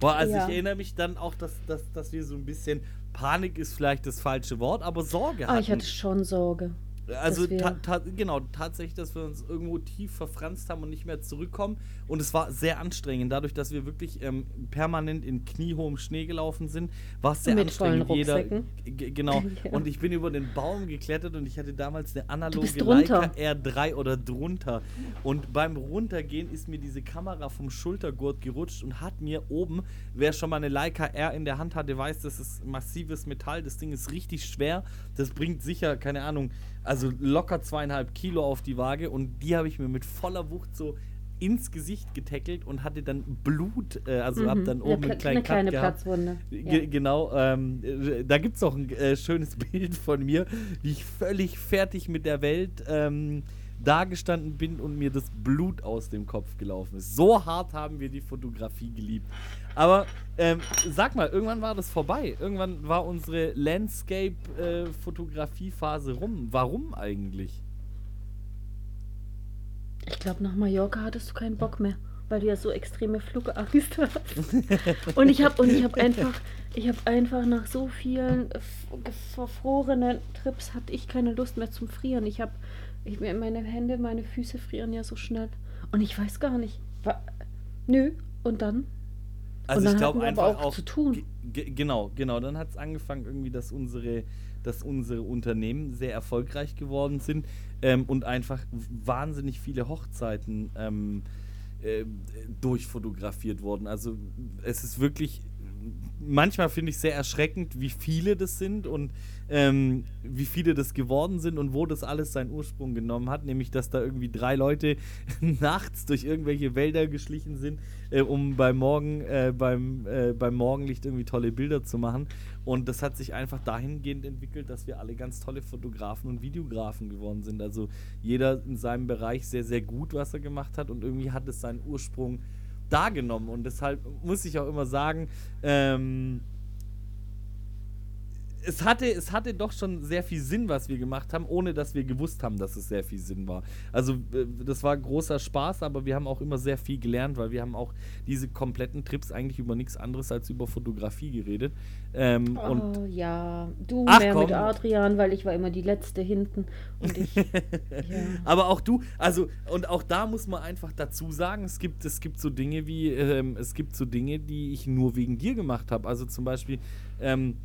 Boah, also Ja. ich erinnere mich dann auch, dass, dass, dass wir so ein bisschen, Panik ist vielleicht das falsche Wort, aber Sorge Ah, hatten. ich hatte schon Sorge. Also ta ta genau, tatsächlich, dass wir uns irgendwo tief verfranst haben und nicht mehr zurückkommen. Und es war sehr anstrengend. Dadurch, dass wir wirklich ähm, permanent in kniehohem Schnee gelaufen sind, war es sehr Mit anstrengend. Jeder, genau. Ja. Und ich bin über den Baum geklettert und ich hatte damals eine analoge. Leica R3 oder drunter. Und beim Runtergehen ist mir diese Kamera vom Schultergurt gerutscht und hat mir oben, wer schon mal eine Leica R in der Hand hatte, weiß, das ist massives Metall. Das Ding ist richtig schwer. Das bringt sicher, keine Ahnung, also locker zweieinhalb Kilo auf die Waage und die habe ich mir mit voller Wucht so ins Gesicht getackelt und hatte dann Blut, äh, also hab dann Mhm. oben eine, einen kleinen eine kleine gehabt. Platzwunde. Ja. Genau, ähm, äh, da gibt es auch ein äh, schönes Bild von mir, wie ich völlig fertig mit der Welt ähm, dagestanden bin und mir das Blut aus dem Kopf gelaufen ist. So hart haben wir die Fotografie geliebt. Aber ähm, sag mal, irgendwann war das vorbei. Irgendwann war unsere Landscape-Fotografiephase rum. Warum eigentlich? Ich glaube, nach Mallorca hattest du keinen Bock mehr, weil du ja so extreme Flugangst hast. und ich habe und einfach, ich einfach nach so vielen verfrorenen Trips hatte ich keine Lust mehr zum Frieren. Ich habe, ich, meine Hände, meine Füße frieren ja so schnell und ich weiß gar nicht. Wa, nö. Und dann? Also Und dann ich glaube einfach auch auch zu tun. ge- ge- Genau, genau. Dann hat es angefangen irgendwie, dass unsere, dass unsere Unternehmen sehr erfolgreich geworden sind ähm, und einfach wahnsinnig viele Hochzeiten ähm, äh, durchfotografiert wurden. Also es ist wirklich manchmal finde ich sehr erschreckend, wie viele das sind und ähm, wie viele das geworden sind und wo das alles seinen Ursprung genommen hat. Nämlich, dass da irgendwie drei Leute nachts durch irgendwelche Wälder geschlichen sind, äh, um beim, Morgen, äh, beim, äh, beim Morgenlicht irgendwie tolle Bilder zu machen. Und das hat sich einfach dahingehend entwickelt, dass wir alle ganz tolle Fotografen und Videografen geworden sind. Also jeder in seinem Bereich sehr, sehr gut, was er gemacht hat und irgendwie hat es seinen Ursprung da. Und deshalb muss ich auch immer sagen, ähm, es hatte, es hatte doch schon sehr viel Sinn, was wir gemacht haben, ohne dass wir gewusst haben, dass es sehr viel Sinn war. Also äh, das war großer Spaß, aber wir haben auch immer sehr viel gelernt, weil wir haben auch diese kompletten Trips eigentlich über nichts anderes als über Fotografie geredet. Ähm, oh und ja, du Ach, mehr komm. mit Adrian, weil ich war immer die Letzte hinten und ich. ja. Aber auch du, also, und auch da muss man einfach dazu sagen, es gibt, es gibt so Dinge wie, ähm, es gibt so Dinge, die ich nur wegen dir gemacht habe. Also zum Beispiel, ähm,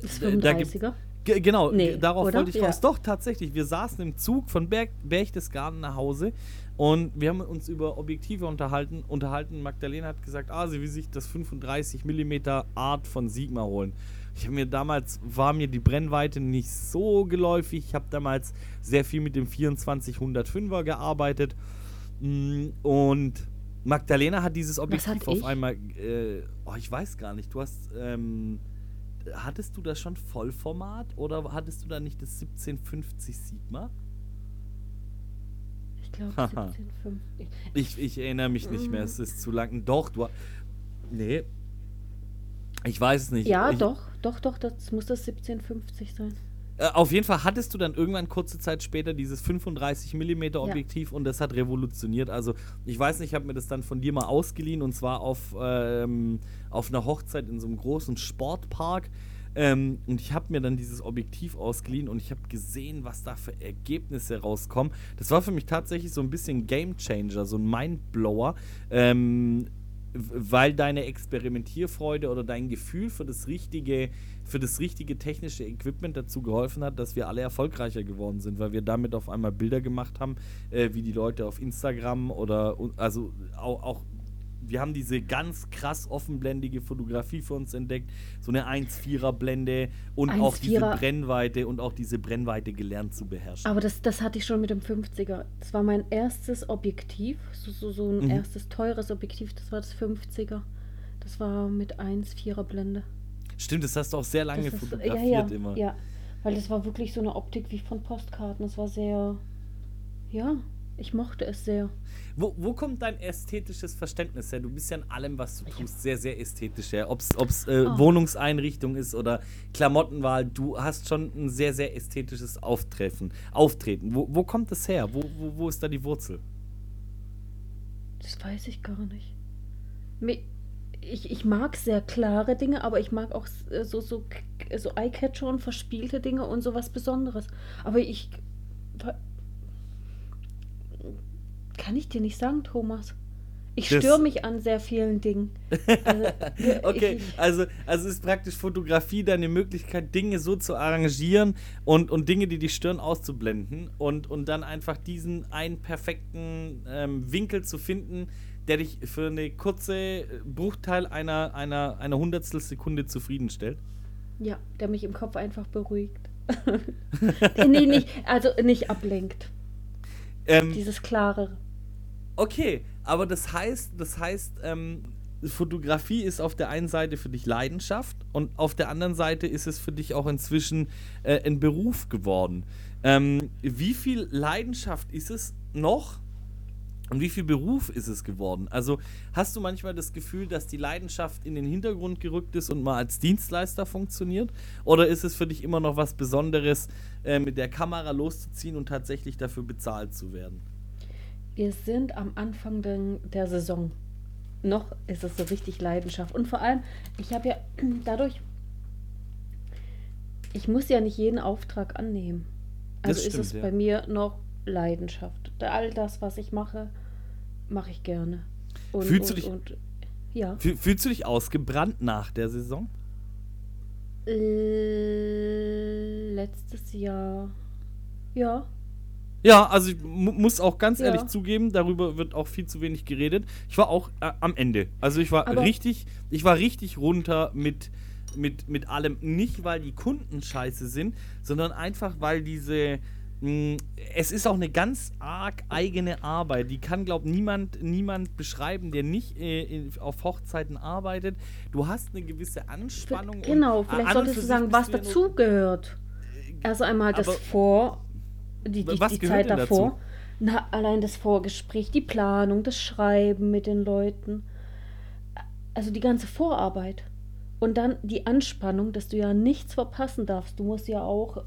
Gibt- 35er. Ge- Genau, Nee, darauf oder? wollte ich Ja. raus. Doch, tatsächlich. Wir saßen im Zug von Berg Berchtesgaden nach Hause und wir haben uns über Objektive unterhalten. unterhalten. Magdalena hat gesagt, ah, sie will sich das 35 mm Art von Sigma holen. Ich habe mir damals, war mir die Brennweite nicht so geläufig. Ich habe damals sehr viel mit dem 2405er gearbeitet. Mm, Und Magdalena hat dieses Objektiv auf einmal, äh, oh, ich weiß gar nicht, du hast, ähm, hattest du das schon Vollformat oder hattest du da nicht das 1750 Sigma? Ich glaube Haha. 17,5. Ich, ich erinnere mich nicht mehr, es ist zu lang. Doch, du. Nee. Ich weiß es nicht. Ja, ich, doch, doch, doch, das muss das 1750 sein. Äh, auf jeden Fall hattest du dann irgendwann kurze Zeit später dieses 35 mm Objektiv und das hat revolutioniert. Also ich weiß nicht, ich habe mir das dann von dir mal ausgeliehen und zwar auf, ähm, auf einer Hochzeit in so einem großen Sportpark. Ähm, und ich habe mir dann dieses Objektiv ausgeliehen und ich habe gesehen, was da für Ergebnisse rauskommen. Das war für mich tatsächlich so ein bisschen Game Changer, so ein Mindblower. Ähm, weil deine Experimentierfreude oder dein Gefühl für das richtige, für das richtige technische Equipment dazu geholfen hat, dass wir alle erfolgreicher geworden sind, weil wir damit auf einmal Bilder gemacht haben, äh, wie die Leute auf Instagram oder also auch, auch wir haben diese ganz krass offenblendige Fotografie für uns entdeckt, so eine 1,4er Blende und auch diese 1,4er. Brennweite und auch diese Brennweite gelernt zu beherrschen. Aber das, das hatte ich schon mit dem 50er. Das war mein erstes Objektiv, so, so, so ein Mhm. erstes teures Objektiv, das war das 50er. Das war mit 1,4er Blende. Stimmt, das hast du auch sehr lange Das ist- fotografiert ja, ja, immer. Ja, weil das war wirklich so eine Optik wie von Postkarten. Das war sehr, ja, ich mochte es sehr. Wo, wo kommt dein ästhetisches Verständnis her? Du bist ja in allem, was du tust, sehr, sehr ästhetisch her. Ob es äh, Oh. Wohnungseinrichtung ist oder Klamottenwahl, du hast schon ein sehr, sehr ästhetisches Auftreffen, Auftreten. Wo, wo kommt das her? Wo, wo, wo ist da die Wurzel? Das weiß ich gar nicht. Ich, ich mag sehr klare Dinge, aber ich mag auch äh, so, so, so Eyecatcher und verspielte Dinge und sowas Besonderes. Aber ich. Kann ich dir nicht sagen, Thomas. Ich Das- störe mich an sehr vielen Dingen. Also, Okay, ich, also, also ist praktisch Fotografie deine Möglichkeit, Dinge so zu arrangieren und, und Dinge, die dich stören, auszublenden und, und dann einfach diesen einen perfekten ähm, Winkel zu finden, der dich für eine kurze äh, Bruchteil einer, einer, einer Hundertstel Sekunde zufriedenstellt. ja, der mich im Kopf einfach beruhigt. nee, nicht, also nicht ablenkt. Ähm, Dieses Klare. Okay, aber das heißt, das heißt, ähm, Fotografie ist auf der einen Seite für dich Leidenschaft und auf der anderen Seite ist es für dich auch inzwischen äh, ein Beruf geworden. Ähm, wie viel Leidenschaft ist es noch und wie viel Beruf ist es geworden? Also hast du manchmal das Gefühl, dass die Leidenschaft in den Hintergrund gerückt ist und mal als Dienstleister funktioniert? Oder ist es für dich immer noch was Besonderes, äh, mit der Kamera loszuziehen und tatsächlich dafür bezahlt zu werden? Wir sind am Anfang der Saison. Noch ist es so richtig Leidenschaft. Und vor allem, ich habe ja dadurch, ich muss ja nicht jeden Auftrag annehmen. Also ist stimmt, es ja. bei mir noch Leidenschaft. All das, was ich mache, mache ich gerne. Und, Fühlst du und, dich- Und, ja. Fühl- Fühlst du dich ausgebrannt nach der Saison? Letztes Jahr. Ja. Ja, also ich mu muss auch ganz Ja. ehrlich zugeben, darüber wird auch viel zu wenig geredet. Ich war auch äh, am Ende. Also ich war Aber- richtig, ich war richtig runter mit, mit, mit allem. Nicht, weil die Kunden scheiße sind, sondern einfach, weil diese. Mh, Es ist auch eine ganz arg eigene Arbeit. Die kann, glaube niemand, niemand beschreiben, der nicht äh, auf Hochzeiten arbeitet. Du hast eine gewisse Anspannung. Genau, äh, vielleicht solltest du sagen, was du ja nur- dazu gehört. Also einmal das aber- Vor, die, die, die Zeit davor. dazu? Na, allein das Vorgespräch, die Planung, das Schreiben mit den Leuten. Also die ganze Vorarbeit. Und dann die Anspannung, dass du ja nichts verpassen darfst. Du musst ja auch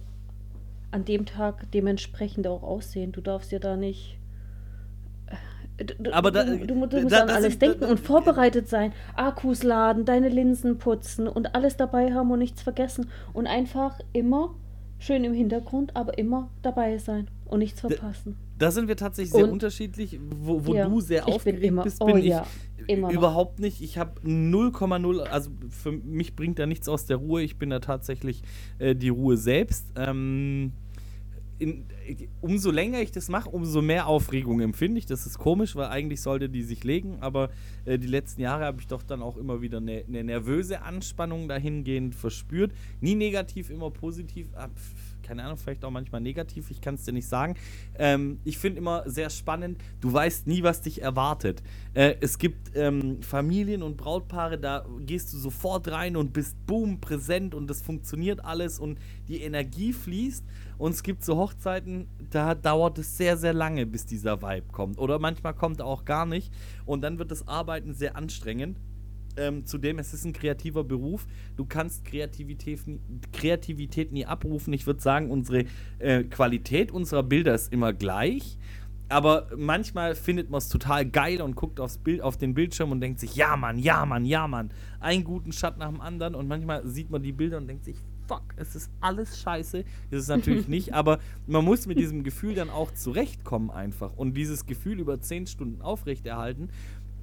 an dem Tag dementsprechend auch aussehen. Du darfst ja da nicht. äh, Du, Aber da- du, du, du da- musst da- an alles da- denken und vorbereitet sein. Akkus laden, deine Linsen putzen und alles dabei haben und nichts vergessen. Und einfach immer schön im Hintergrund, aber immer dabei sein und nichts verpassen. Da sind wir tatsächlich sehr Und- unterschiedlich. Wo, wo Ja, du sehr ich bin aufgeregt immer- bist, oh bin ja, ich immer noch. überhaupt nicht. Ich habe 0,0, also für mich bringt da nichts aus der Ruhe. Ich bin da tatsächlich äh, die Ruhe selbst. Ähm, in, umso länger ich das mache, umso mehr Aufregung empfinde ich. Das ist komisch, weil eigentlich sollte die sich legen, aber äh, die letzten Jahre habe ich doch dann auch immer wieder eine eine nervöse Anspannung dahingehend verspürt. Nie negativ, immer positiv. Ah, keine Ahnung, vielleicht auch manchmal negativ, ich kann es dir nicht sagen. Ähm, ich finde immer sehr spannend, du weißt nie, was dich erwartet. Äh, es gibt ähm, Familien und Brautpaare, da gehst du sofort rein und bist boom, präsent und das funktioniert alles und die Energie fließt. Und es gibt so Hochzeiten, da dauert es sehr, sehr lange, bis dieser Vibe kommt. Oder manchmal kommt er auch gar nicht. Und dann wird das Arbeiten sehr anstrengend. Ähm, zudem, es ist ein kreativer Beruf. Du kannst Kreativität, nie- Kreativität nie abrufen. Ich würde sagen, unsere äh, Qualität unserer Bilder ist immer gleich. Aber manchmal findet man es total geil und guckt aufs Bild, auf den Bildschirm und denkt sich, ja Mann, ja Mann, ja Mann. Einen guten Shot nach dem anderen. Und manchmal sieht man die Bilder und denkt sich, fuck, es ist alles scheiße. Ist es natürlich nicht, aber man muss mit diesem Gefühl dann auch zurechtkommen einfach. Und dieses Gefühl über zehn Stunden aufrechterhalten.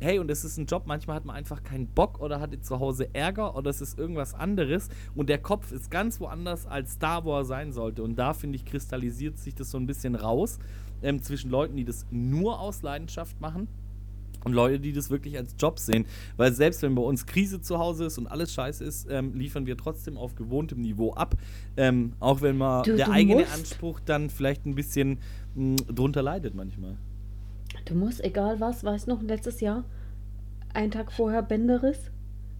Hey, und es ist ein Job, manchmal hat man einfach keinen Bock oder hat zu Hause Ärger oder es ist irgendwas anderes und der Kopf ist ganz woanders als da, wo er sein sollte. Und da, finde ich, kristallisiert sich das so ein bisschen raus ähm, zwischen Leuten, die das nur aus Leidenschaft machen und Leute, die das wirklich als Job sehen. Weil selbst wenn bei uns Krise zu Hause ist und alles scheiße ist, ähm, liefern wir trotzdem auf gewohntem Niveau ab. Ähm, auch wenn mal der eigene musst. Anspruch dann vielleicht ein bisschen mh, drunter leidet manchmal. Du musst, egal was, weißt noch, letztes Jahr, einen Tag vorher Bänderriss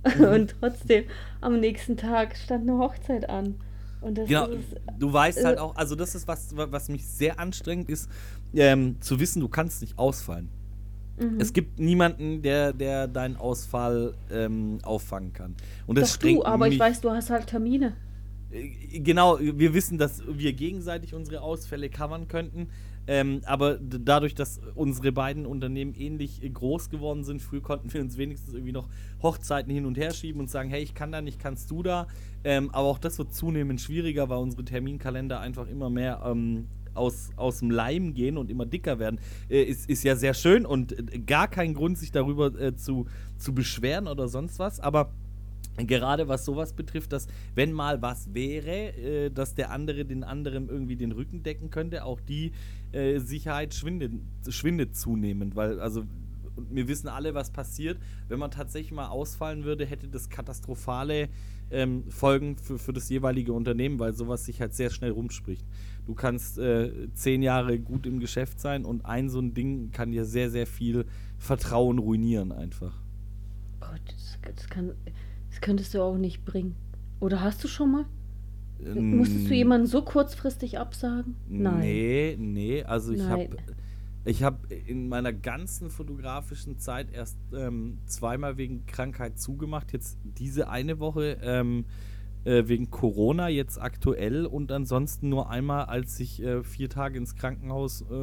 Mhm. und trotzdem am nächsten Tag stand eine Hochzeit an. Und das Genau, ist, du weißt halt äh, auch, also das ist was, wa- was mich sehr anstrengt ist, ähm, zu wissen, du kannst nicht ausfallen. mhm. Es gibt niemanden, der, der deinen Ausfall ähm, auffangen kann. Und das Doch strengt du, aber ich weiß, du hast halt Termine. Äh, Genau, wir wissen, dass wir gegenseitig unsere Ausfälle covern könnten. Ähm, aber dadurch, dass unsere beiden Unternehmen ähnlich äh, groß geworden sind, früher konnten wir uns wenigstens irgendwie noch Hochzeiten hin und her schieben und sagen, hey, ich kann da nicht, kannst du da. Ähm, aber auch das wird zunehmend schwieriger, weil unsere Terminkalender einfach immer mehr ähm, aus, aus dem Leim gehen und immer dicker werden. Äh, ist, ist ja sehr schön und äh, gar kein Grund, sich darüber äh, zu, zu beschweren oder sonst was. Aber Gerade was sowas betrifft, dass wenn mal was wäre, äh, dass der andere den anderen irgendwie den Rücken decken könnte, auch die äh, Sicherheit schwindet, schwindet zunehmend, weil also wir wissen alle, was passiert. Wenn man tatsächlich mal ausfallen würde, hätte das katastrophale ähm, Folgen für, für das jeweilige Unternehmen, weil sowas sich halt sehr schnell rumspricht. Du kannst äh, zehn Jahre gut im Geschäft sein und ein so ein Ding kann dir sehr, sehr viel Vertrauen ruinieren einfach. Gott, das, das, kann, das könntest du auch nicht bringen. Oder hast du schon mal? Musstest du Ähm, jemanden so kurzfristig absagen? Nein. Nee, nee, also ich habe ich habe in meiner ganzen fotografischen Zeit erst ähm, zweimal wegen Krankheit zugemacht. Jetzt diese eine Woche ähm, äh, wegen Corona, jetzt aktuell und ansonsten nur einmal, als ich äh, vier Tage ins Krankenhaus äh,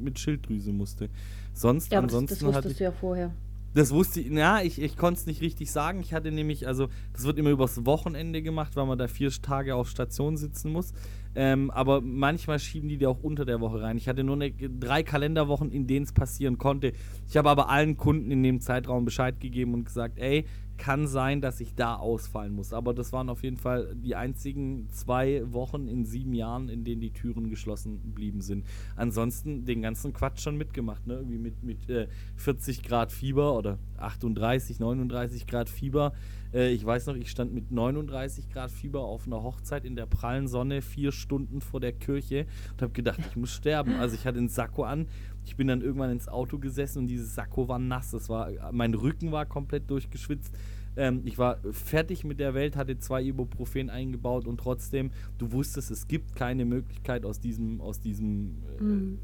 mit Schilddrüse musste. Sonst, Ja, das, ansonsten das hatte wusstest ich, du ja vorher. Das wusste ich, na, ich, ich konnte es nicht richtig sagen. Ich hatte nämlich, also, das wird immer übers Wochenende gemacht, weil man da vier Tage auf Station sitzen muss. Ähm, aber manchmal schieben die dir auch unter der Woche rein. Ich hatte nur eine, drei Kalenderwochen, in denen es passieren konnte. Ich habe aber allen Kunden in dem Zeitraum Bescheid gegeben und gesagt, ey, kann sein, dass ich da ausfallen muss. Aber das waren auf jeden Fall die einzigen zwei Wochen in sieben Jahren, in denen die Türen geschlossen blieben sind. Ansonsten den ganzen Quatsch schon mitgemacht, ne? Irgendwie mit, mit äh, 40 Grad Fieber oder 38, 39 Grad Fieber. Äh, ich weiß noch, ich stand mit 39 Grad Fieber auf einer Hochzeit in der prallen Sonne vier Stunden vor der Kirche und habe gedacht, ich muss sterben. Also ich hatte einen Sakko an. Ich bin dann irgendwann ins Auto gesessen und dieses Sakko war nass. Das war, mein Rücken war komplett durchgeschwitzt. Ähm, ich war fertig mit der Welt, hatte zwei Ibuprofen eingebaut und trotzdem, du wusstest, es gibt keine Möglichkeit aus diesem, aus diesem äh, Mhm.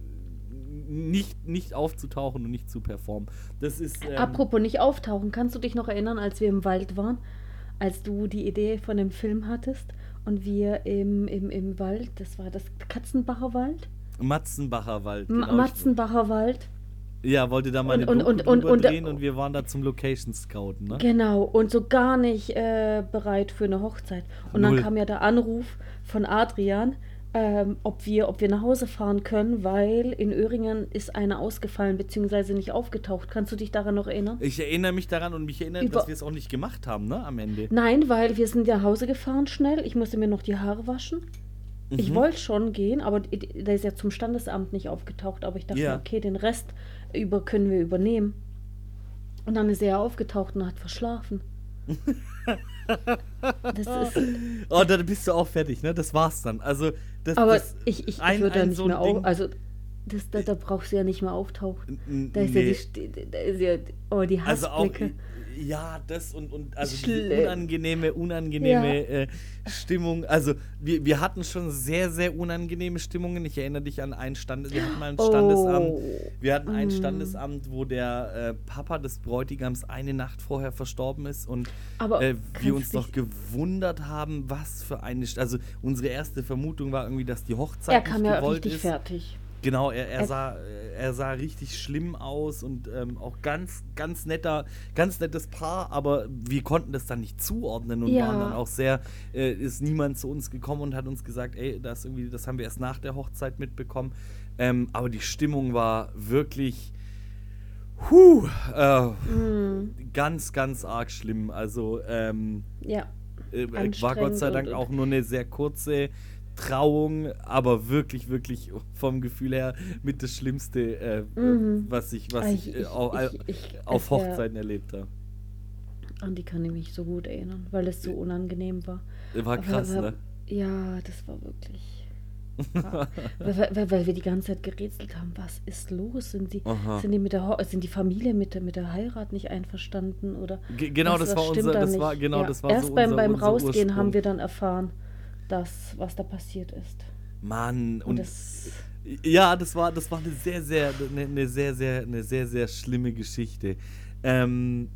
Nicht, nicht aufzutauchen und nicht zu performen. Das ist. Ähm, Apropos nicht auftauchen, kannst du dich noch erinnern, als wir im Wald waren, als du die Idee von dem Film hattest und wir im, im, im Wald, das war das Katzenbacher Wald? Matzenbacher Wald. Genau. Matzenbacher Wald. Ja, wollte da mal Und- eine und- und- und- drehen und wir waren da zum Location Scouten, ne? Genau, und so gar nicht äh, bereit für eine Hochzeit. Und Null. dann kam ja der Anruf von Adrian, ähm, ob, wir, ob wir nach Hause fahren können, weil in Öhringen ist einer ausgefallen bzw. nicht aufgetaucht. Kannst du dich daran noch erinnern? Ich erinnere mich daran und mich erinnert, Über- dass wir es auch nicht gemacht haben, ne? Am Ende. Nein, weil wir sind nach Hause gefahren schnell. Ich musste mir noch die Haare waschen. Ich Mhm. wollte schon gehen, aber der ist ja zum Standesamt nicht aufgetaucht. Aber ich dachte, Ja. okay, den Rest über können wir übernehmen. Und dann ist er aufgetaucht und hat verschlafen. das ist, Oh, da bist du auch fertig, ne? Das war's dann. Also, das, aber das, ich, ich, ich würde da nicht so mehr auf. Also, das, da, da brauchst du ja nicht mehr auftauchen. Da ist ja nee. die, Sti- da ist ja, oh, die Also auch, Hassblicke. Ja, das und, und also diese unangenehme, unangenehme äh, Stimmung. Also wir, wir hatten schon sehr, sehr unangenehme Stimmungen. Ich erinnere dich an ein Stand, wir hatten mal ein Standesamt. Oh. Wir hatten ein Mm. Standesamt, wo der äh, Papa des Bräutigams eine Nacht vorher verstorben ist und Aber äh, wir uns noch gewundert haben, was für eine. St- Also unsere erste Vermutung war irgendwie, dass die Hochzeit Er kam nicht ja gewollt richtig ist. fertig. Genau, er, er, Er- sah, er sah richtig schlimm aus und ähm, auch ganz, ganz netter, ganz nettes Paar, aber wir konnten das dann nicht zuordnen und Ja. waren dann auch sehr, äh, ist niemand zu uns gekommen und hat uns gesagt, ey, das irgendwie, das haben wir erst nach der Hochzeit mitbekommen. Ähm, aber die Stimmung war wirklich, huh, äh, Mm, ganz, ganz arg schlimm. Also ähm, ja. äh, war Gott sei Dank auch nur eine sehr kurze Trauung, aber wirklich, wirklich vom Gefühl her mit das Schlimmste, äh, Mhm. was ich, was Ah, ich, ich- äh, ich- au- ich- auf Hochzeiten erlebt habe. An die kann ich mich so gut erinnern, weil es so unangenehm war. War Aber- krass, aber- ne? Ja, das war wirklich. Ja. weil, weil, weil wir die ganze Zeit gerätselt haben, was ist los? Sind die, Aha. sind die mit der sind die Familie mit der, mit der Heirat nicht einverstanden oder Ge- genau, was- das was war unser, da das war, genau, Ja, das war Erst so beim, unser, beim unser Rausgehen haben Ursprung. wir dann erfahren, dass, was da passiert ist. Mann, Und, und das, Ja, das war, das war eine sehr, sehr, eine, eine sehr, sehr, eine sehr, sehr schlimme Geschichte. Ähm,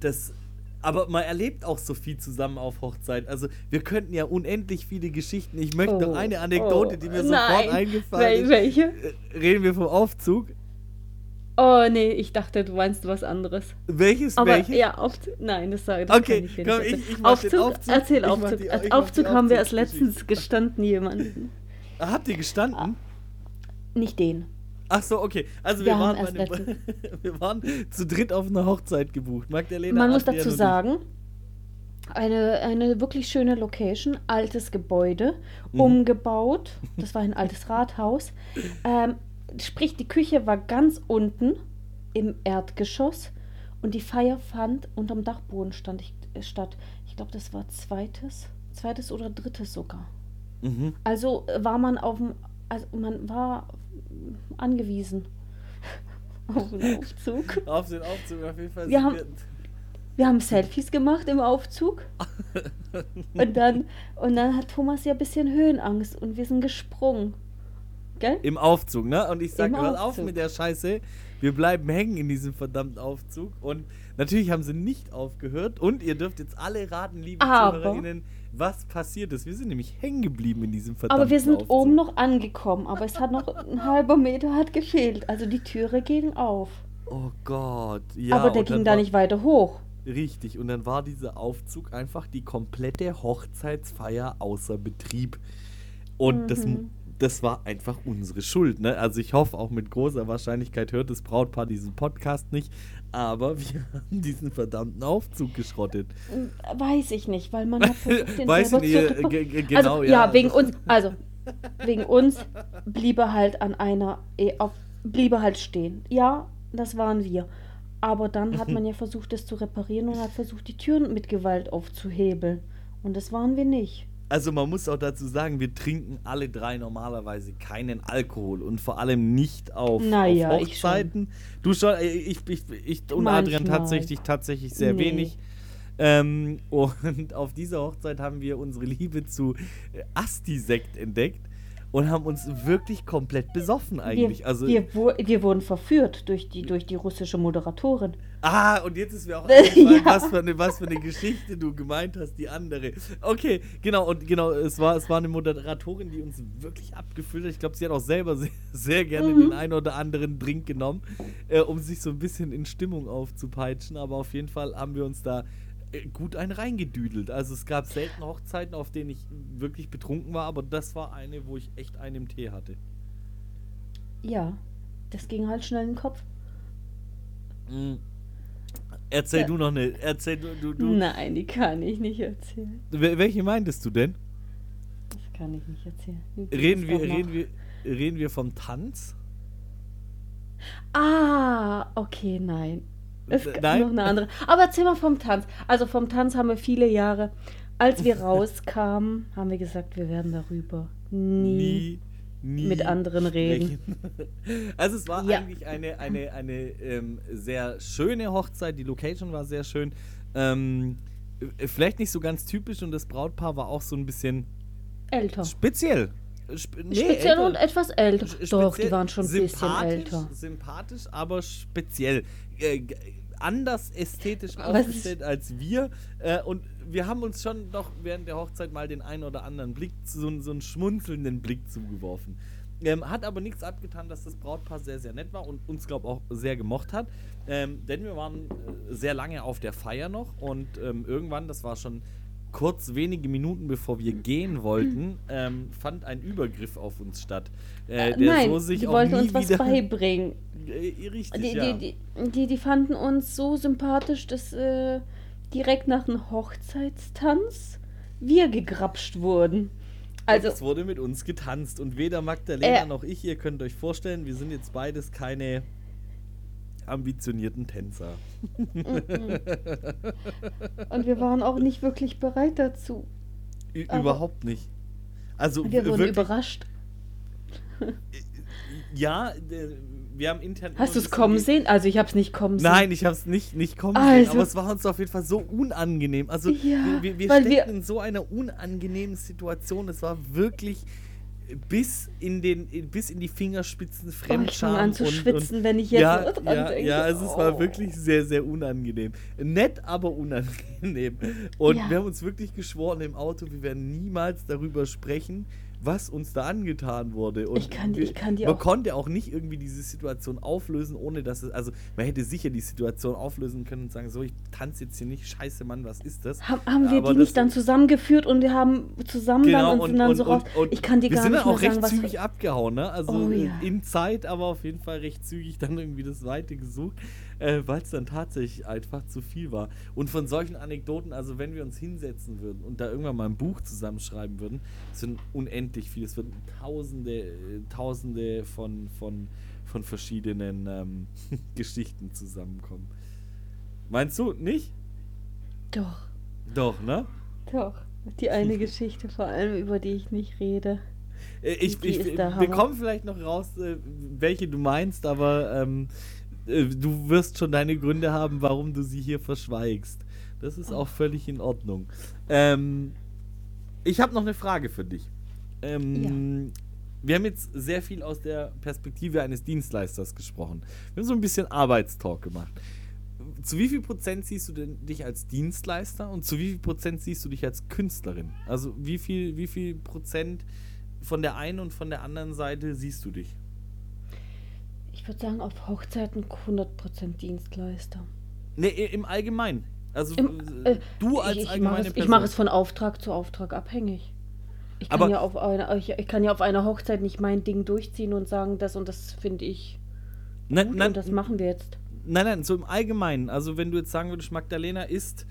das, aber man erlebt auch so viel zusammen auf Hochzeit. Also wir könnten ja unendlich viele Geschichten. Ich möchte noch Oh, eine Anekdote, oh, die mir sofort nein. eingefallen Wel ist. welche? Äh, Reden wir vom Aufzug. Oh nee, ich dachte, du meinst was anderes. Welches, Aber welches? ja, Aufzug. Nein, das sage das Okay, ich dir komm, nicht ich- ich Aufzug, Aufzug. Erzähl Aufzug. die- Als Aufzug haben wir erst Aufzugsgeschichte. letztens gestanden, jemanden. Habt ihr gestanden? Nicht den. Ach so, okay. Also Wir wir, waren, einem, wir waren zu dritt auf einer Hochzeit gebucht. Magdalena, Man muss dazu sagen, eine, eine wirklich schöne Location, altes Gebäude, Mhm. umgebaut. Das war ein altes Rathaus. Ähm, sprich, die Küche war ganz unten im Erdgeschoss und die Feier fand unterm Dachboden stand ich, äh, statt. Ich glaube, das war zweites, zweites oder drittes sogar. Mhm. Also äh, war man auf dem, also man war angewiesen auf den Aufzug. Auf den Aufzug auf jeden Fall. Wir haben- Wir haben Selfies gemacht im Aufzug. und, dann, und dann hat Thomas ja ein bisschen Höhenangst und wir sind gesprungen. Gell? Im Aufzug, ne? Und ich sag, Im hört auf mit der Scheiße. Wir bleiben hängen in diesem verdammten Aufzug. Und natürlich haben sie nicht aufgehört. Und ihr dürft jetzt alle raten, liebe Aber- ZuhörerInnen, was passiert ist. Wir sind nämlich hängen geblieben in diesem verdammten Aber wir sind Aufzug. oben noch angekommen, aber es hat noch ein halber Meter hat gefehlt. Also die Türe ging auf. Oh Gott. Ja, aber der ging da nicht weiter hoch. Richtig, und dann war dieser Aufzug einfach die komplette Hochzeitsfeier außer Betrieb. Und Mhm. das war einfach unsere Schuld. Ne? Also ich hoffe auch mit großer Wahrscheinlichkeit hört das Brautpaar diesen Podcast nicht, aber wir haben diesen verdammten Aufzug geschrottet. Weiß ich nicht, weil man hat den Weiß selber nicht, äh, ge- genau, also, ja. ja. wegen uns, also wegen uns blieb er halt an einer, eh, auf, blieb er halt stehen. Ja, das waren wir. Aber dann hat man ja versucht, es zu reparieren und hat versucht, die Türen mit Gewalt aufzuhebeln. Und das waren wir nicht. Also man muss auch dazu sagen, wir trinken alle drei normalerweise keinen Alkohol und vor allem nicht auf, Naja, auf ich schon. Hochzeiten. Du schon, äh, ich, ich, ich und Adrian Manchmal. tatsächlich, tatsächlich sehr Nee. wenig. Ähm, und auf dieser Hochzeit haben wir unsere Liebe zu äh, Asti-Sekt entdeckt und haben uns wirklich komplett besoffen eigentlich. wir, also, wir, wir wurden verführt durch die, durch die russische Moderatorin. Ah, und jetzt ist mir auch Ja. eingefallen, was, für eine, was für eine Geschichte du gemeint hast, die andere. Okay, genau, und genau, es war, es war eine Moderatorin, die uns wirklich abgefüllt hat. Ich glaube, sie hat auch selber sehr, sehr gerne Mhm. den einen oder anderen Drink genommen, äh, um sich so ein bisschen in Stimmung aufzupeitschen. Aber auf jeden Fall haben wir uns da äh, gut einen reingedüdelt. Also es gab selten Hochzeiten, auf denen ich wirklich betrunken war, aber das war eine, wo ich echt einen im Tee hatte. Ja, das ging halt schnell in den Kopf. Mhm. Erzähl Ja. du noch eine, erzähl du, du, du. Nein, die kann ich nicht erzählen. Wel- Welche meintest du denn? Das kann ich nicht erzählen. Reden wir, reden, wir, reden wir vom Tanz? Ah, okay, nein. Es nein? noch eine andere. Aber erzähl mal vom Tanz. Also vom Tanz haben wir viele Jahre. Als wir rauskamen, haben wir gesagt, wir werden darüber nie. Nie, nie mit anderen reden. sprechen. Also es war Ja. eigentlich eine, eine, eine ähm, sehr schöne Hochzeit. Die Location war sehr schön. Ähm, äh, vielleicht nicht so ganz typisch und das Brautpaar war auch so ein bisschen Älter. speziell. Sp nee, speziell älter. und etwas älter. Sch- Doch, speziell- die waren schon ein bisschen sympathisch, älter. Sympathisch, aber speziell. Äh, anders ästhetisch aufgestellt als wir. Äh, und wir haben uns schon doch während der Hochzeit mal den einen oder anderen Blick, so, so einen schmunzelnden Blick zugeworfen. Ähm, hat aber nichts abgetan, dass das Brautpaar sehr, sehr nett war und uns, glaube ich, auch sehr gemocht hat. Ähm, denn wir waren äh, sehr lange auf der Feier noch und ähm, irgendwann, das war schon kurz wenige Minuten bevor wir gehen wollten, ähm, fand ein Übergriff auf uns statt. Äh, Äh, Nein, so die wollten uns was beibringen. Äh, richtig, Die, ja. die, die, die, die fanden uns so sympathisch, dass äh, direkt nach einem Hochzeitstanz wir gegrapscht wurden. Also, es wurde mit uns getanzt und weder Magdalena Äh. noch ich, ihr könnt euch vorstellen, wir sind jetzt beides keine ambitionierten Tänzer. und wir waren auch nicht wirklich bereit dazu. Ü Aber- überhaupt nicht. Also Wir wurden wirklich, überrascht. ja, äh, wir haben intern. Hast du es kommen sehen? Also ich habe es nicht kommen sehen. Nein, ich habe es nicht, nicht kommen sehen, Also- aber es war uns auf jeden Fall so unangenehm. Also Ja, wir, wir, steckten wir- in so einer unangenehmen Situation. Es war wirklich bis in den bis in die Fingerspitzen Oh, ich Fremdscham fange an zu und, schwitzen, und wenn ich jetzt ja, dran ja, denke. ja, also es war Oh. wirklich sehr, sehr unangenehm. Nett, aber unangenehm. Und Ja. wir haben uns wirklich geschworen im Auto, wir werden niemals darüber sprechen, was uns da angetan wurde. Und Ich kann- wir, ich kann dir man auch- konnte auch nicht irgendwie diese Situation auflösen, ohne dass es, also man hätte sicher die Situation auflösen können und sagen, so, ich tanze jetzt hier nicht, scheiße Mann, was ist das? Haben, haben wir Aber die nicht dann zusammengeführt und wir haben zusammen dann und, sind dann so raus. ich kann dir wir gar sind nicht mehr auch recht sagen, was zügig abgehauen, ne? Also Oh, ja. in Zeit, aber auf jeden Fall recht zügig dann irgendwie das Weite gesucht, äh, weil es dann tatsächlich einfach zu viel war. Und von solchen Anekdoten, also wenn wir uns hinsetzen würden und da irgendwann mal ein Buch zusammenschreiben würden, es sind unendlich viele, es würden tausende, äh, tausende von, von, von verschiedenen ähm, Geschichten zusammenkommen. Meinst du nicht? Doch, Doch, ne? doch. Die eine Geschichte vor allem, über die ich nicht rede. Äh, Ich, ich, der wir kommen vielleicht noch raus, äh, welche du meinst, aber ähm, äh, du wirst schon deine Gründe haben, warum du sie hier verschweigst. Das ist auch völlig in Ordnung. Ähm, ich habe noch eine Frage für dich. Ähm, Wir haben jetzt sehr viel aus der Perspektive eines Dienstleisters gesprochen. Wir haben so ein bisschen Arbeitstalk gemacht. Zu wie viel Prozent siehst du denn dich als Dienstleister und zu wie viel Prozent siehst du dich als Künstlerin? Also wie viel, wie viel Prozent von der einen und von der anderen Seite siehst du dich? Ich würde sagen, auf Hochzeiten 100% Dienstleister. Ne, i- im Allgemeinen. Also Im, äh, äh, du als ich, ich mache allgemeine es, ich Person. mach es von Auftrag zu Auftrag abhängig. Ich kann, Aber- ja auf einer, ich, ich kann ja auf einer Hochzeit nicht mein Ding durchziehen und sagen, das und das finde ich nein, gut nein, und das machen wir jetzt. nein, nein, so im Allgemeinen. Also wenn du jetzt sagen würdest, Magdalena ist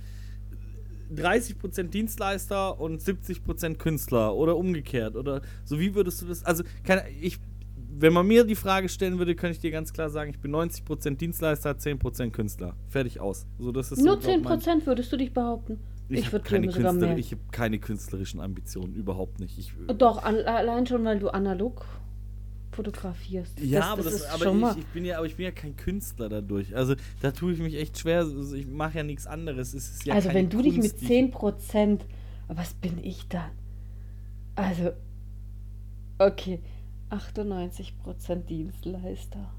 30% Dienstleister und 70% Künstler oder umgekehrt oder so wie würdest du das also keine, ich wenn man mir die Frage stellen würde, könnte ich dir ganz klar sagen, ich bin 90% Dienstleister, 10% Künstler. Fertig aus. So, das ist Nur so, glaub, mein- 10% würdest du dich behaupten? Ich, Ich habe würde keine, sogar mehr. ich hab keine künstlerischen Ambitionen, überhaupt nicht. Ich, Doch, an, allein schon, weil du analog fotografierst. Ja, das, aber, das das, ist aber ich, ich bin ja, aber ich bin ja kein Künstler dadurch. Also da tue ich mich echt schwer. Also, ich mache ja nichts anderes. Es ist ja also wenn du dich mit Kunst, die- 10%, was bin ich dann? Also, okay, 98% Dienstleister.